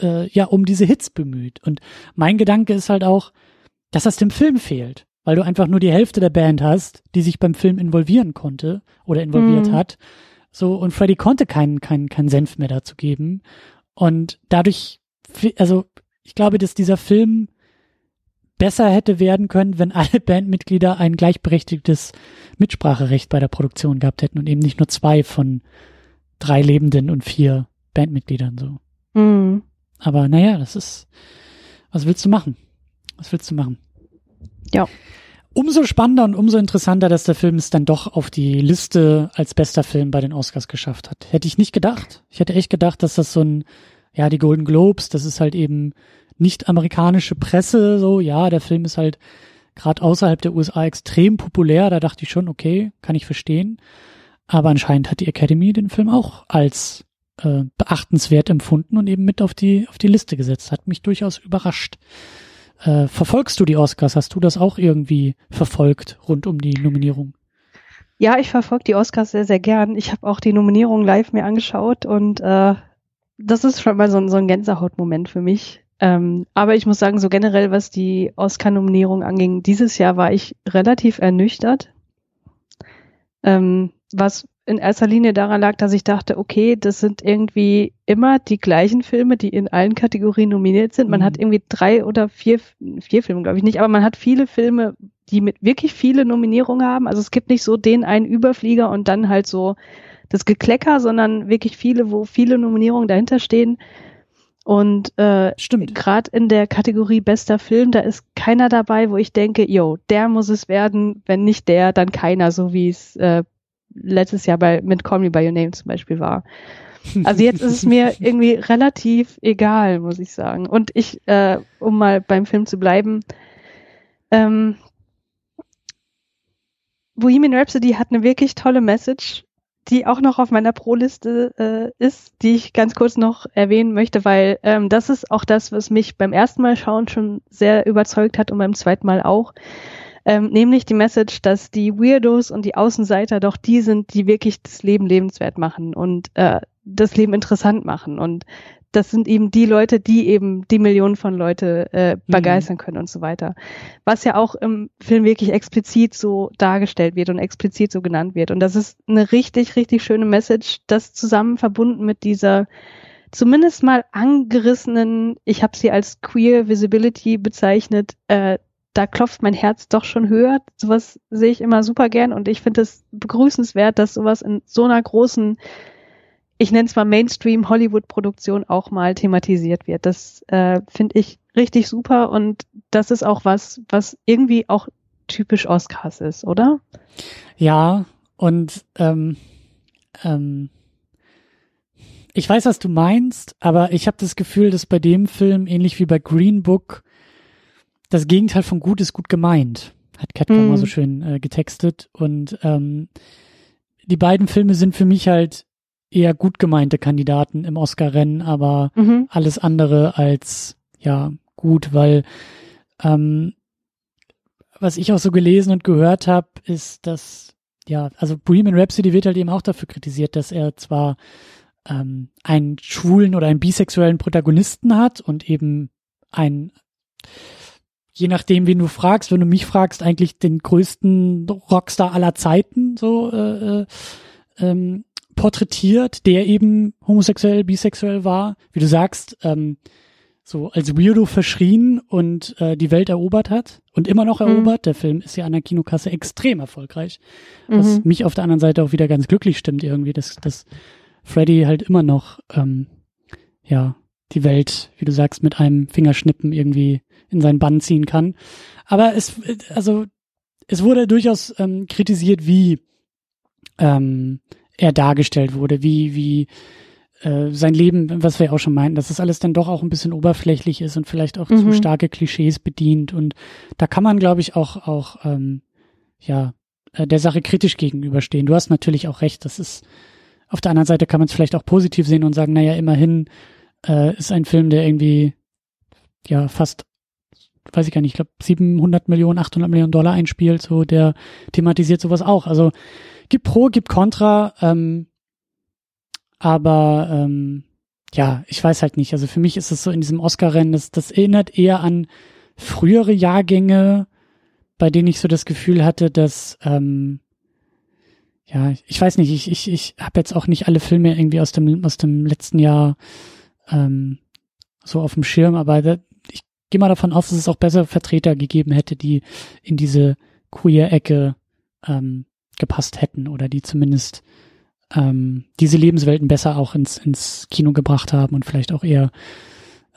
äh, ja um diese Hits bemüht. Und mein Gedanke ist halt auch, dass das dem Film fehlt, weil du einfach nur die Hälfte der Band hast, die sich beim Film involvieren konnte oder involviert mhm. hat. So, und Freddy konnte keinen, keinen, keinen Senf mehr dazu geben. Und dadurch, also ich glaube, dass dieser Film besser hätte werden können, wenn alle Bandmitglieder ein gleichberechtigtes Mitspracherecht bei der Produktion gehabt hätten und eben nicht nur zwei von drei Lebenden und vier Bandmitgliedern so. Mhm. Aber naja, das ist, was willst du machen? Was willst du machen? Ja. Umso spannender und umso interessanter, dass der Film es dann doch auf die Liste als bester Film bei den Oscars geschafft hat. Hätte ich nicht gedacht. Ich hätte echt gedacht, dass das so ein, ja, die Golden Globes, das ist halt eben nicht amerikanische Presse, so, ja, der Film ist halt gerade außerhalb der USA extrem populär. Da dachte ich schon, okay, kann ich verstehen. Aber anscheinend hat die Academy den Film auch als äh, beachtenswert empfunden und eben mit auf die, auf die Liste gesetzt. Hat mich durchaus überrascht. Äh, verfolgst du die Oscars? Hast du das auch irgendwie verfolgt rund um die Nominierung? Ja, ich verfolge die Oscars sehr, sehr gern. Ich habe auch die Nominierung live mir angeschaut und äh, das ist schon mal so, so ein Gänsehautmoment für mich. Ähm, aber ich muss sagen, so generell, was die Oscar-Nominierung anging, dieses Jahr war ich relativ ernüchtert. Ähm, was in erster Linie daran lag, dass ich dachte, okay, das sind irgendwie immer die gleichen Filme, die in allen Kategorien nominiert sind. Man mhm. hat irgendwie drei oder vier, vier Filme, glaube ich nicht, aber man hat viele Filme, die mit wirklich viele Nominierungen haben. Also es gibt nicht so den einen Überflieger und dann halt so das Geklecker, sondern wirklich viele, wo viele Nominierungen dahinter stehen. Und äh, gerade in der Kategorie bester Film, da ist keiner dabei, wo ich denke, yo, der muss es werden, wenn nicht der, dann keiner, so wie es äh, letztes Jahr bei mit Call Me By Your Name zum Beispiel war. Also jetzt ist es mir irgendwie relativ egal, muss ich sagen. Und ich, äh, um mal beim Film zu bleiben, ähm, Bohemian Rhapsody hat eine wirklich tolle Message, die auch noch auf meiner Pro-Liste äh, ist, die ich ganz kurz noch erwähnen möchte, weil ähm, das ist auch das, was mich beim ersten Mal schauen schon sehr überzeugt hat und beim zweiten Mal auch. Ähm, nämlich die Message, dass die Weirdos und die Außenseiter doch die sind, die wirklich das Leben lebenswert machen und äh, das Leben interessant machen. Und das sind eben die Leute, die eben die Millionen von Leute äh, mhm. begeistern können und so weiter. Was ja auch im Film wirklich explizit so dargestellt wird und explizit so genannt wird. Und das ist eine richtig, richtig schöne Message, das zusammen verbunden mit dieser zumindest mal angerissenen, ich habe sie als Queer Visibility bezeichnet, äh, da klopft mein Herz doch schon höher. Sowas sehe ich immer super gern und ich finde es begrüßenswert, dass sowas in so einer großen ich nenne es mal Mainstream-Hollywood-Produktion auch mal thematisiert wird. Das äh, finde ich richtig super und das ist auch was, was irgendwie auch typisch Oscars ist, oder? Ja, und ähm, ähm, ich weiß, was du meinst, aber ich habe das Gefühl, dass bei dem Film, ähnlich wie bei Green Book, das Gegenteil von gut ist gut gemeint, hat Cat mm. mal so schön äh, getextet. Und ähm, die beiden Filme sind für mich halt eher gut gemeinte Kandidaten im Oscar-Rennen, aber mhm. alles andere als ja gut, weil ähm, was ich auch so gelesen und gehört habe, ist, dass ja, also Bohemian Rhapsody wird halt eben auch dafür kritisiert, dass er zwar ähm, einen schwulen oder einen bisexuellen Protagonisten hat und eben ein je nachdem, wen du fragst, wenn du mich fragst, eigentlich den größten Rockstar aller Zeiten so äh, äh ähm, porträtiert, der eben homosexuell, bisexuell war, wie du sagst, ähm, so als Weirdo verschrien und äh, die Welt erobert hat und immer noch mhm. erobert. Mhm. Der Film ist ja an der Kinokasse extrem erfolgreich, was mhm. mich auf der anderen Seite auch wieder ganz glücklich stimmt irgendwie, dass, dass Freddy halt immer noch ähm, ja die Welt, wie du sagst, mit einem Fingerschnippen irgendwie in seinen Bann ziehen kann. Aber es, also es wurde durchaus ähm, kritisiert, wie ähm, er dargestellt wurde, wie, wie äh, sein Leben, was wir auch schon meinten, dass das alles dann doch auch ein bisschen oberflächlich ist und vielleicht auch mhm. zu starke Klischees bedient. Und da kann man, glaube ich, auch, auch ähm, ja, äh, der Sache kritisch gegenüberstehen. Du hast natürlich auch recht, das ist auf der anderen Seite kann man es vielleicht auch positiv sehen und sagen, naja, immerhin äh, ist ein Film, der irgendwie ja fast weiß ich gar nicht, ich glaube 700 Millionen, 800 Millionen Dollar einspielt, so der thematisiert sowas auch. Also gibt Pro, gibt Contra, ähm, aber ähm, ja, ich weiß halt nicht. Also für mich ist es so in diesem Oscar-Rennen, das, das erinnert eher an frühere Jahrgänge, bei denen ich so das Gefühl hatte, dass ähm, ja, ich weiß nicht, ich, ich, ich habe jetzt auch nicht alle Filme irgendwie aus dem, aus dem letzten Jahr ähm, so auf dem Schirm, aber da, ich gehe mal davon aus, dass es auch besser Vertreter gegeben hätte, die in diese queer-Ecke ähm, gepasst hätten oder die zumindest ähm, diese Lebenswelten besser auch ins, ins Kino gebracht haben und vielleicht auch eher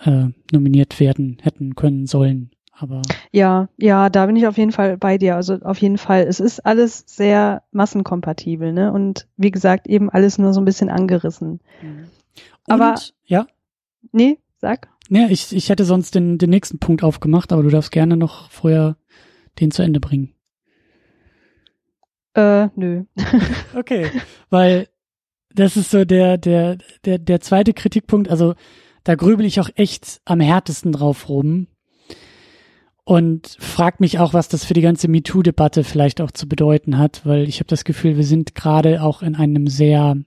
äh, nominiert werden hätten können sollen. Aber ja, ja, da bin ich auf jeden Fall bei dir. Also auf jeden Fall, es ist alles sehr massenkompatibel, ne? Und wie gesagt, eben alles nur so ein bisschen angerissen. Mhm. Und, aber ja. Nee, sag. Ja, ich, ich hätte sonst den, den nächsten Punkt aufgemacht, aber du darfst gerne noch vorher den zu Ende bringen. Äh, nö. okay, weil das ist so der, der, der, der zweite Kritikpunkt. Also da grübel ich auch echt am härtesten drauf rum und frag mich auch, was das für die ganze MeToo-Debatte vielleicht auch zu bedeuten hat, weil ich habe das Gefühl, wir sind gerade auch in einem sehr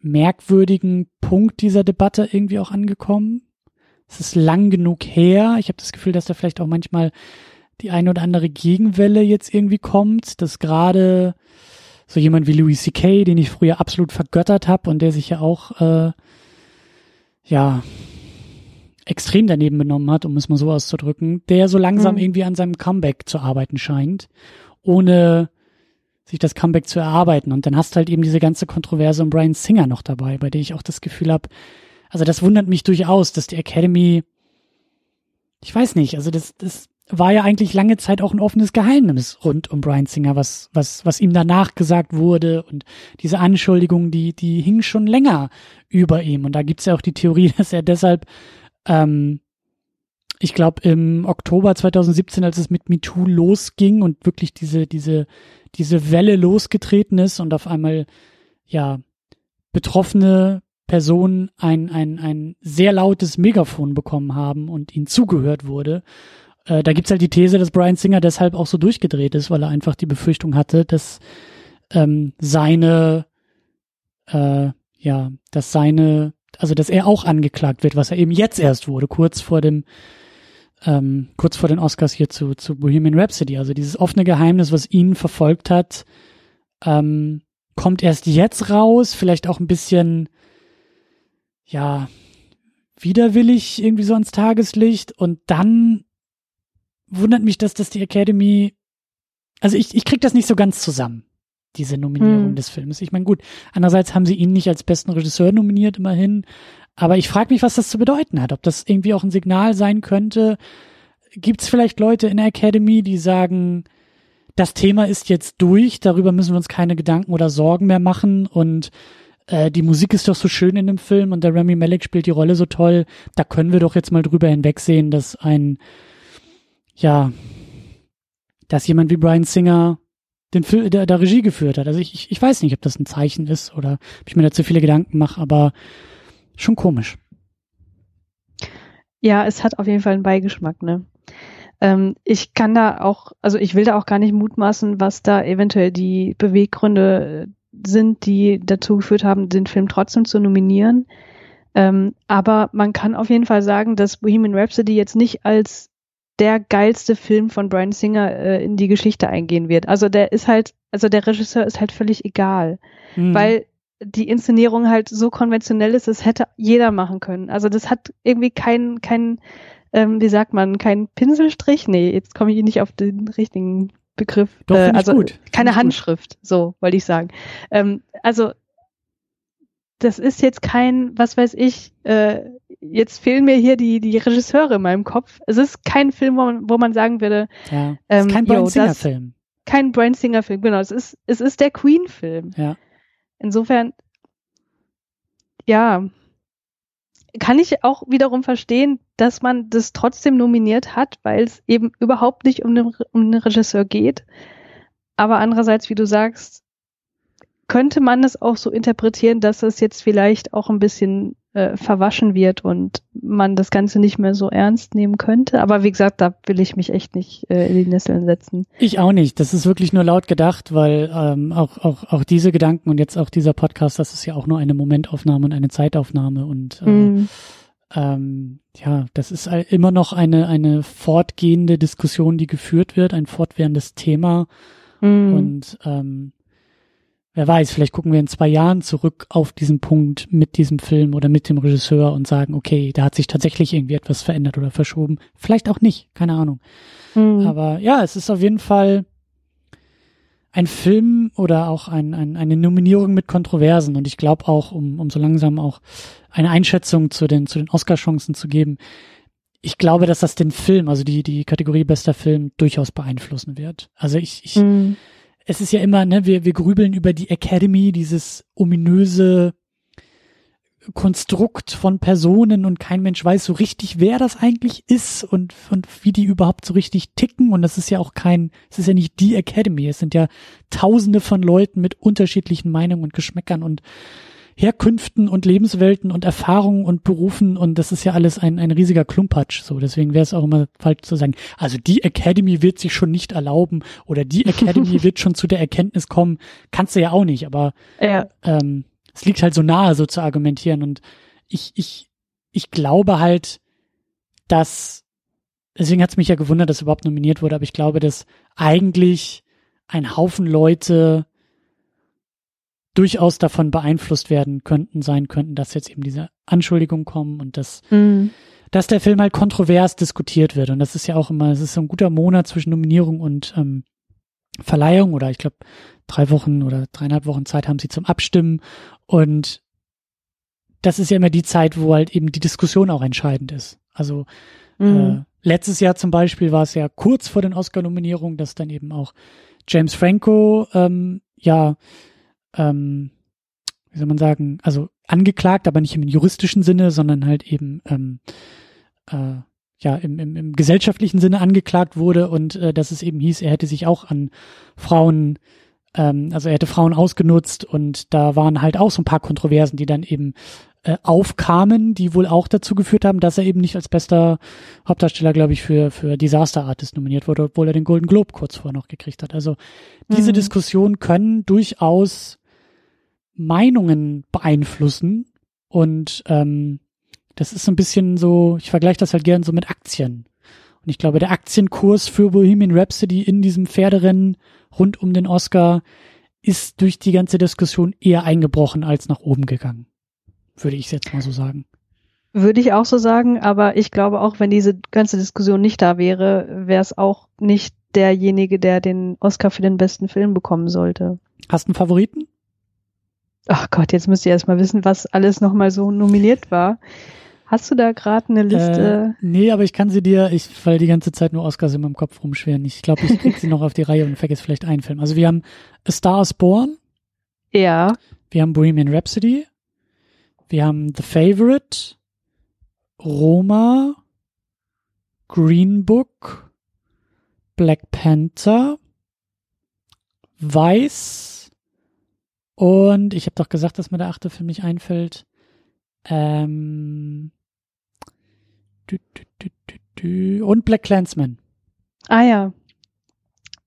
merkwürdigen Punkt dieser Debatte irgendwie auch angekommen. Es ist lang genug her. Ich habe das Gefühl, dass da vielleicht auch manchmal die eine oder andere Gegenwelle jetzt irgendwie kommt, dass gerade so jemand wie Louis C.K., den ich früher absolut vergöttert habe und der sich ja auch äh, ja extrem daneben benommen hat, um es mal so auszudrücken, der so langsam mhm. irgendwie an seinem Comeback zu arbeiten scheint, ohne sich das Comeback zu erarbeiten. Und dann hast du halt eben diese ganze Kontroverse um Brian Singer noch dabei, bei der ich auch das Gefühl habe, also das wundert mich durchaus, dass die Academy, ich weiß nicht, also das, das war ja eigentlich lange Zeit auch ein offenes Geheimnis rund um Brian Singer, was, was, was ihm danach gesagt wurde und diese Anschuldigungen, die, die hingen schon länger über ihm. Und da gibt's ja auch die Theorie, dass er deshalb ähm, ich glaube, im Oktober 2017, als es mit MeToo losging und wirklich diese, diese, diese Welle losgetreten ist und auf einmal, ja, betroffene Personen ein, ein, ein sehr lautes Megafon bekommen haben und ihnen zugehört wurde. Äh, da gibt's halt die These, dass Brian Singer deshalb auch so durchgedreht ist, weil er einfach die Befürchtung hatte, dass ähm, seine, äh, ja, dass seine, also dass er auch angeklagt wird, was er eben jetzt erst wurde, kurz vor dem, ähm, kurz vor den Oscars hier zu, zu Bohemian Rhapsody. Also dieses offene Geheimnis, was ihn verfolgt hat, ähm, kommt erst jetzt raus, vielleicht auch ein bisschen, ja, widerwillig irgendwie so ans Tageslicht und dann wundert mich, dass das die Academy, also ich, ich krieg das nicht so ganz zusammen diese Nominierung hm. des Films. Ich meine, gut, andererseits haben sie ihn nicht als besten Regisseur nominiert, immerhin. Aber ich frage mich, was das zu bedeuten hat. Ob das irgendwie auch ein Signal sein könnte. Gibt es vielleicht Leute in der Academy, die sagen, das Thema ist jetzt durch, darüber müssen wir uns keine Gedanken oder Sorgen mehr machen und äh, die Musik ist doch so schön in dem Film und der Remy Malek spielt die Rolle so toll, da können wir doch jetzt mal drüber hinwegsehen, dass ein, ja, dass jemand wie Brian Singer den Film, der, der Regie geführt hat. Also ich, ich, ich weiß nicht, ob das ein Zeichen ist oder ob ich mir da zu viele Gedanken mache, aber schon komisch. Ja, es hat auf jeden Fall einen Beigeschmack, ne? Ähm, ich kann da auch, also ich will da auch gar nicht mutmaßen, was da eventuell die Beweggründe sind, die dazu geführt haben, den Film trotzdem zu nominieren. Ähm, aber man kann auf jeden Fall sagen, dass Bohemian Rhapsody jetzt nicht als der geilste Film von Brian Singer äh, in die Geschichte eingehen wird. Also der ist halt, also der Regisseur ist halt völlig egal, mhm. weil die Inszenierung halt so konventionell ist, das hätte jeder machen können. Also das hat irgendwie keinen, keinen, ähm, wie sagt man, keinen Pinselstrich. Nee, jetzt komme ich nicht auf den richtigen Begriff. Doch, äh, also gut. keine Handschrift, gut. so wollte ich sagen. Ähm, also das ist jetzt kein, was weiß ich, äh, jetzt fehlen mir hier die, die Regisseure in meinem Kopf. Es ist kein Film, wo man, wo man sagen würde, ja, ist kein ähm, Brian Singer Film. Kein Brian Singer Film, genau. Es ist, es ist der Queen Film. Ja. Insofern, ja, kann ich auch wiederum verstehen, dass man das trotzdem nominiert hat, weil es eben überhaupt nicht um den, um den Regisseur geht. Aber andererseits, wie du sagst, könnte man es auch so interpretieren, dass es jetzt vielleicht auch ein bisschen äh, verwaschen wird und man das Ganze nicht mehr so ernst nehmen könnte. Aber wie gesagt, da will ich mich echt nicht äh, in die Nesseln setzen. Ich auch nicht. Das ist wirklich nur laut gedacht, weil ähm, auch, auch, auch diese Gedanken und jetzt auch dieser Podcast, das ist ja auch nur eine Momentaufnahme und eine Zeitaufnahme und äh, mm. ähm, ja, das ist immer noch eine, eine fortgehende Diskussion, die geführt wird, ein fortwährendes Thema. Mm. Und ähm, wer weiß, vielleicht gucken wir in zwei Jahren zurück auf diesen Punkt mit diesem Film oder mit dem Regisseur und sagen, okay, da hat sich tatsächlich irgendwie etwas verändert oder verschoben. Vielleicht auch nicht, keine Ahnung. Mhm. Aber ja, es ist auf jeden Fall ein Film oder auch ein, ein, eine Nominierung mit Kontroversen und ich glaube auch, um, um so langsam auch eine Einschätzung zu den, zu den Oscar-Chancen zu geben, ich glaube, dass das den Film, also die, die Kategorie bester Film durchaus beeinflussen wird. Also ich, ich, mhm es ist ja immer, ne, wir, wir grübeln über die Academy, dieses ominöse Konstrukt von Personen und kein Mensch weiß so richtig, wer das eigentlich ist und, und wie die überhaupt so richtig ticken. Und das ist ja auch kein, es ist ja nicht die Academy. Es sind ja tausende von Leuten mit unterschiedlichen Meinungen und Geschmäckern und Herkünften und Lebenswelten und Erfahrungen und Berufen und das ist ja alles ein, ein riesiger Klumpatsch. So, deswegen wäre es auch immer falsch zu sagen, also die Academy wird sich schon nicht erlauben oder die Academy wird schon zu der Erkenntnis kommen. Kannst du ja auch nicht, aber ja. ähm, es liegt halt so nahe, so zu argumentieren. Und ich, ich, ich glaube halt, dass, deswegen hat es mich ja gewundert, dass überhaupt nominiert wurde, aber ich glaube, dass eigentlich ein Haufen Leute durchaus davon beeinflusst werden könnten, sein könnten, dass jetzt eben diese Anschuldigungen kommen und dass, mhm. dass der Film halt kontrovers diskutiert wird. Und das ist ja auch immer, es ist so ein guter Monat zwischen Nominierung und ähm, Verleihung oder ich glaube drei Wochen oder dreieinhalb Wochen Zeit haben sie zum Abstimmen. Und das ist ja immer die Zeit, wo halt eben die Diskussion auch entscheidend ist. Also mhm. äh, letztes Jahr zum Beispiel war es ja kurz vor den Oscar-Nominierungen, dass dann eben auch James Franco ähm, ja ähm, wie soll man sagen, also angeklagt, aber nicht im juristischen Sinne, sondern halt eben ähm, äh, ja im, im, im gesellschaftlichen Sinne angeklagt wurde. Und äh, dass es eben hieß, er hätte sich auch an Frauen, ähm, also er hätte Frauen ausgenutzt. Und da waren halt auch so ein paar Kontroversen, die dann eben äh, aufkamen, die wohl auch dazu geführt haben, dass er eben nicht als bester Hauptdarsteller, glaube ich, für, für Disaster Artist nominiert wurde, obwohl er den Golden Globe kurz vorher noch gekriegt hat. Also diese mhm. Diskussionen können durchaus Meinungen beeinflussen und ähm, das ist so ein bisschen so, ich vergleiche das halt gern so mit Aktien. Und ich glaube, der Aktienkurs für Bohemian Rhapsody in diesem Pferderennen rund um den Oscar ist durch die ganze Diskussion eher eingebrochen als nach oben gegangen. Würde ich jetzt mal so sagen. Würde ich auch so sagen, aber ich glaube auch, wenn diese ganze Diskussion nicht da wäre, wäre es auch nicht derjenige, der den Oscar für den besten Film bekommen sollte. Hast du einen Favoriten? Ach Gott, jetzt müsst ihr erstmal wissen, was alles nochmal so nominiert war. Hast du da gerade eine Liste? Äh, nee, aber ich kann sie dir, ich fall die ganze Zeit nur Oscars in meinem Kopf rumschweren. Ich glaube, ich krieg sie noch auf die Reihe und vergesse vielleicht einen Film. Also wir haben A Star is Born. Ja. Wir haben Bohemian Rhapsody. Wir haben The Favorite. Roma. Green Book. Black Panther. Weiß. Und ich habe doch gesagt, dass mir der achte Film nicht einfällt. Ähm, und Black Clansman. Ah ja.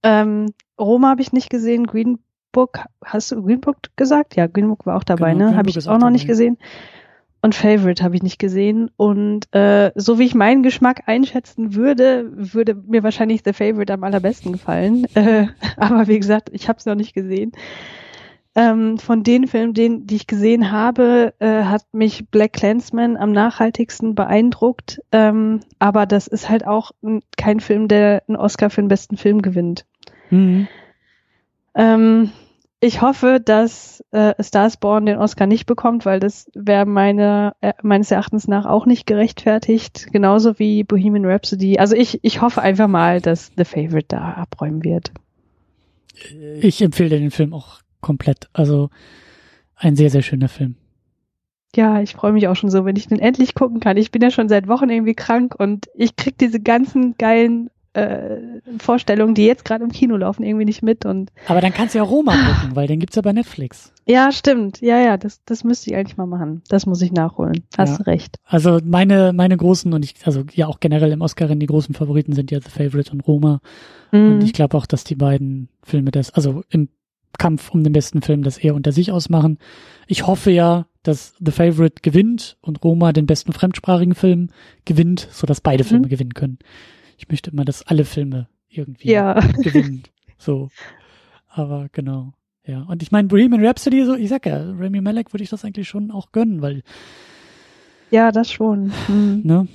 Ähm, Roma habe ich nicht gesehen. Green Book, hast du Green Book gesagt? Ja, Green Book war auch dabei, genau, ne? Habe ich auch, auch noch nicht gesehen. Und Favorite habe ich nicht gesehen. Und äh, so wie ich meinen Geschmack einschätzen würde, würde mir wahrscheinlich The Favorite am allerbesten gefallen. Äh, aber wie gesagt, ich habe es noch nicht gesehen. Ähm, von den Filmen, den, die ich gesehen habe, äh, hat mich Black Clansman am nachhaltigsten beeindruckt. Ähm, aber das ist halt auch kein Film, der einen Oscar für den besten Film gewinnt. Mhm. Ähm, ich hoffe, dass äh, Stars Born den Oscar nicht bekommt, weil das wäre meine, äh, meines Erachtens nach auch nicht gerechtfertigt. Genauso wie Bohemian Rhapsody. Also ich, ich hoffe einfach mal, dass The Favorite da abräumen wird. Ich empfehle den Film auch komplett. Also ein sehr, sehr schöner Film. Ja, ich freue mich auch schon so, wenn ich den endlich gucken kann. Ich bin ja schon seit Wochen irgendwie krank und ich krieg diese ganzen geilen äh, Vorstellungen, die jetzt gerade im Kino laufen, irgendwie nicht mit. Und Aber dann kannst du ja Roma gucken, weil den gibt's ja bei Netflix. Ja, stimmt. Ja, ja, das, das müsste ich eigentlich mal machen. Das muss ich nachholen. Hast ja. recht. Also meine, meine großen und ich, also ja auch generell im Oscarin die großen Favoriten sind ja The Favorite und Roma. Mhm. Und ich glaube auch, dass die beiden Filme das, also im Kampf um den besten Film das eher unter sich ausmachen. Ich hoffe ja, dass The Favorite gewinnt und Roma den besten fremdsprachigen Film gewinnt, so dass beide Filme mhm. gewinnen können. Ich möchte immer, dass alle Filme irgendwie ja. gewinnen. So. Aber genau. Ja. Und ich meine, Bohemian Rhapsody, so, ich sag ja, Remy Malek würde ich das eigentlich schon auch gönnen, weil. Ja, das schon. Mhm. Ne?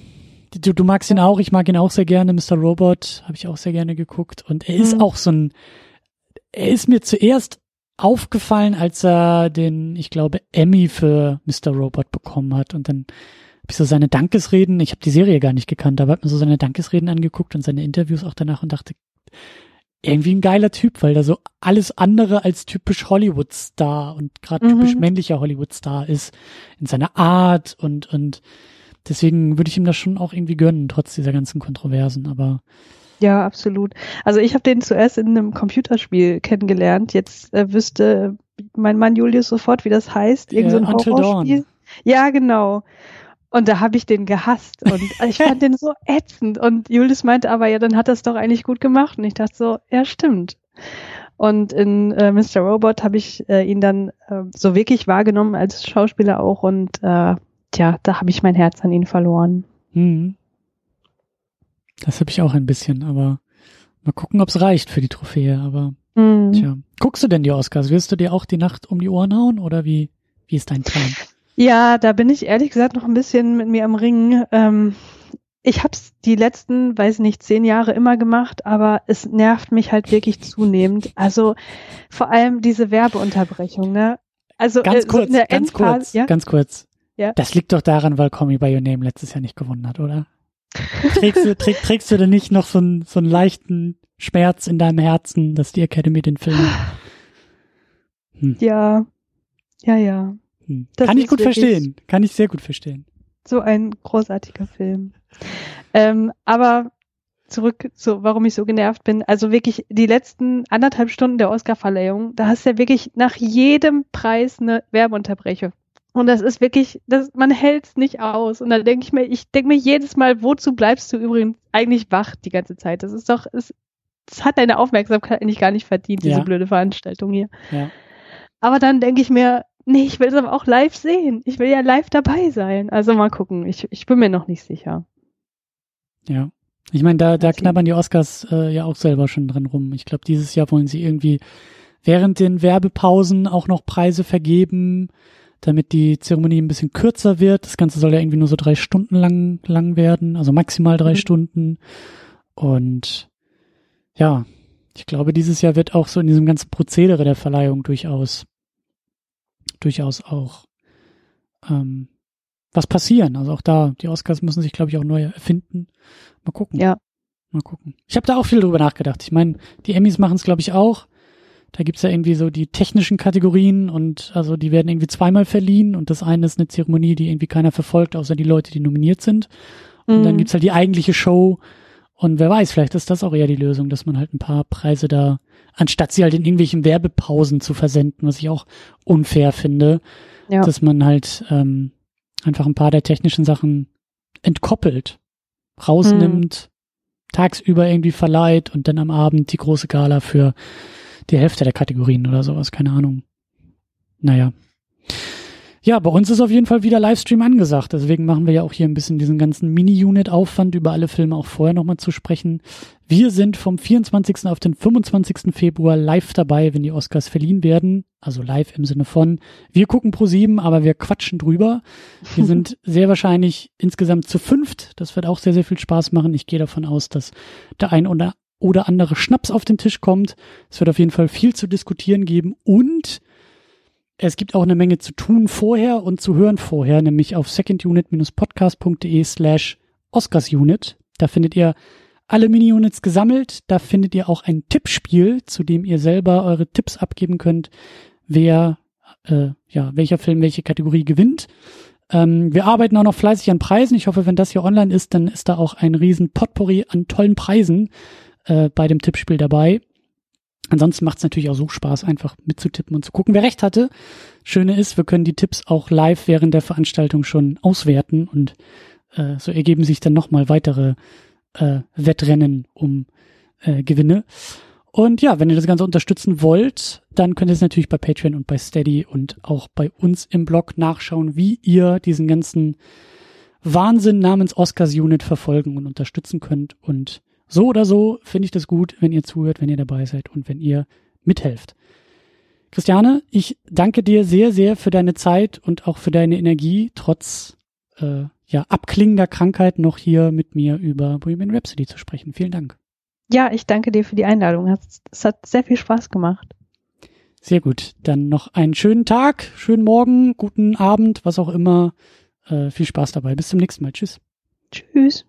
Du, du magst ihn auch, ich mag ihn auch sehr gerne. Mr. Robot habe ich auch sehr gerne geguckt. Und er ist mhm. auch so ein, er ist mir zuerst aufgefallen, als er den, ich glaube, Emmy für Mr. Robot bekommen hat. Und dann habe ich so seine Dankesreden, ich habe die Serie gar nicht gekannt, aber habe mir so seine Dankesreden angeguckt und seine Interviews auch danach und dachte, irgendwie ein geiler Typ, weil da so alles andere als typisch Hollywood-Star und gerade mhm. typisch männlicher Hollywood-Star ist in seiner Art und und deswegen würde ich ihm das schon auch irgendwie gönnen, trotz dieser ganzen Kontroversen. Aber ja, absolut. Also ich habe den zuerst in einem Computerspiel kennengelernt. Jetzt äh, wüsste mein Mann Julius sofort, wie das heißt. Irgend so ein Horrorspiel. Ja, genau. Und da habe ich den gehasst und ich fand den so ätzend. Und Julius meinte aber, ja, dann hat das doch eigentlich gut gemacht. Und ich dachte so, ja, stimmt. Und in äh, Mr. Robot habe ich äh, ihn dann äh, so wirklich wahrgenommen als Schauspieler auch. Und äh, tja, da habe ich mein Herz an ihn verloren. Mhm. Das habe ich auch ein bisschen, aber mal gucken, ob es reicht für die Trophäe. Aber mhm. tja, guckst du denn die Oscars? Wirst du dir auch die Nacht um die Ohren hauen oder wie, wie ist dein Plan? Ja, da bin ich ehrlich gesagt noch ein bisschen mit mir am Ringen. Ähm, ich habe es die letzten, weiß nicht, zehn Jahre immer gemacht, aber es nervt mich halt wirklich zunehmend. Also vor allem diese Werbeunterbrechung, ne? Also ganz äh, kurz, so ganz kurz, ja? ganz kurz. Ja? Das liegt doch daran, weil Call Me By Your Name letztes Jahr nicht gewonnen hat, oder? trägst du, träg, trägst du denn nicht noch so, einen so einen leichten Schmerz in deinem Herzen, dass die Academy den Film. Hm. Ja, ja, ja. Hm. Kann ich gut verstehen. Kann ich sehr gut verstehen. So ein großartiger Film. Ähm, aber zurück zu, warum ich so genervt bin. Also wirklich die letzten anderthalb Stunden der Oscar-Verleihung, da hast du ja wirklich nach jedem Preis eine Werbeunterbrechung. Und das ist wirklich, das, man hält es nicht aus. Und da denke ich mir, ich denke mir jedes Mal, wozu bleibst du übrigens eigentlich wach die ganze Zeit? Das ist doch, es, das hat deine Aufmerksamkeit eigentlich gar nicht verdient, diese ja. blöde Veranstaltung hier. Ja. Aber dann denke ich mir, nee, ich will es aber auch live sehen. Ich will ja live dabei sein. Also mal gucken. Ich, ich bin mir noch nicht sicher. Ja. Ich meine, da, da knabbern die Oscars äh, ja auch selber schon dran rum. Ich glaube, dieses Jahr wollen sie irgendwie während den Werbepausen auch noch Preise vergeben, damit die Zeremonie ein bisschen kürzer wird. Das Ganze soll ja irgendwie nur so drei Stunden lang, lang werden, also maximal drei mhm. Stunden. Und ja, ich glaube, dieses Jahr wird auch so in diesem ganzen Prozedere der Verleihung durchaus, durchaus auch ähm, was passieren. Also auch da, die Oscars müssen sich, glaube ich, auch neu erfinden. Mal gucken. Ja. Mal gucken. Ich habe da auch viel drüber nachgedacht. Ich meine, die Emmys machen es, glaube ich, auch. Da gibt's ja irgendwie so die technischen Kategorien und also die werden irgendwie zweimal verliehen und das eine ist eine Zeremonie, die irgendwie keiner verfolgt, außer die Leute, die nominiert sind. Und mhm. dann gibt's halt die eigentliche Show und wer weiß, vielleicht ist das auch eher die Lösung, dass man halt ein paar Preise da, anstatt sie halt in irgendwelchen Werbepausen zu versenden, was ich auch unfair finde, ja. dass man halt ähm, einfach ein paar der technischen Sachen entkoppelt, rausnimmt, hm. tagsüber irgendwie verleiht und dann am Abend die große Gala für die Hälfte der Kategorien oder sowas, keine Ahnung. Naja. Ja, bei uns ist auf jeden Fall wieder Livestream angesagt. Deswegen machen wir ja auch hier ein bisschen diesen ganzen Mini-Unit-Aufwand, über alle Filme auch vorher nochmal zu sprechen. Wir sind vom 24. auf den 25. Februar live dabei, wenn die Oscars verliehen werden. Also live im Sinne von, wir gucken pro sieben, aber wir quatschen drüber. Wir sind sehr wahrscheinlich insgesamt zu fünft. Das wird auch sehr, sehr viel Spaß machen. Ich gehe davon aus, dass der ein oder, oder andere Schnaps auf den Tisch kommt. Es wird auf jeden Fall viel zu diskutieren geben und es gibt auch eine Menge zu tun vorher und zu hören vorher, nämlich auf secondunit-podcast.de slash oscarsunit. Da findet ihr alle Mini-Units gesammelt. Da findet ihr auch ein Tippspiel, zu dem ihr selber eure Tipps abgeben könnt, wer, äh, ja, welcher Film welche Kategorie gewinnt. Ähm, wir arbeiten auch noch fleißig an Preisen. Ich hoffe, wenn das hier online ist, dann ist da auch ein riesen Potpourri an tollen Preisen äh, bei dem Tippspiel dabei. Ansonsten macht es natürlich auch so Spaß, einfach mitzutippen und zu gucken, wer recht hatte. Schöne ist, wir können die Tipps auch live während der Veranstaltung schon auswerten und äh, so ergeben sich dann nochmal weitere äh, Wettrennen um äh, Gewinne. Und ja, wenn ihr das Ganze unterstützen wollt, dann könnt ihr es natürlich bei Patreon und bei Steady und auch bei uns im Blog nachschauen, wie ihr diesen ganzen Wahnsinn namens Oscars Unit verfolgen und unterstützen könnt. Und so oder so finde ich das gut, wenn ihr zuhört, wenn ihr dabei seid und wenn ihr mithelft. Christiane, ich danke dir sehr, sehr für deine Zeit und auch für deine Energie, trotz äh, ja, abklingender Krankheit noch hier mit mir über Bohemian Rhapsody zu sprechen. Vielen Dank. Ja, ich danke dir für die Einladung. Es hat sehr viel Spaß gemacht. Sehr gut. Dann noch einen schönen Tag, schönen Morgen, guten Abend, was auch immer. Äh, viel Spaß dabei. Bis zum nächsten Mal. Tschüss. Tschüss.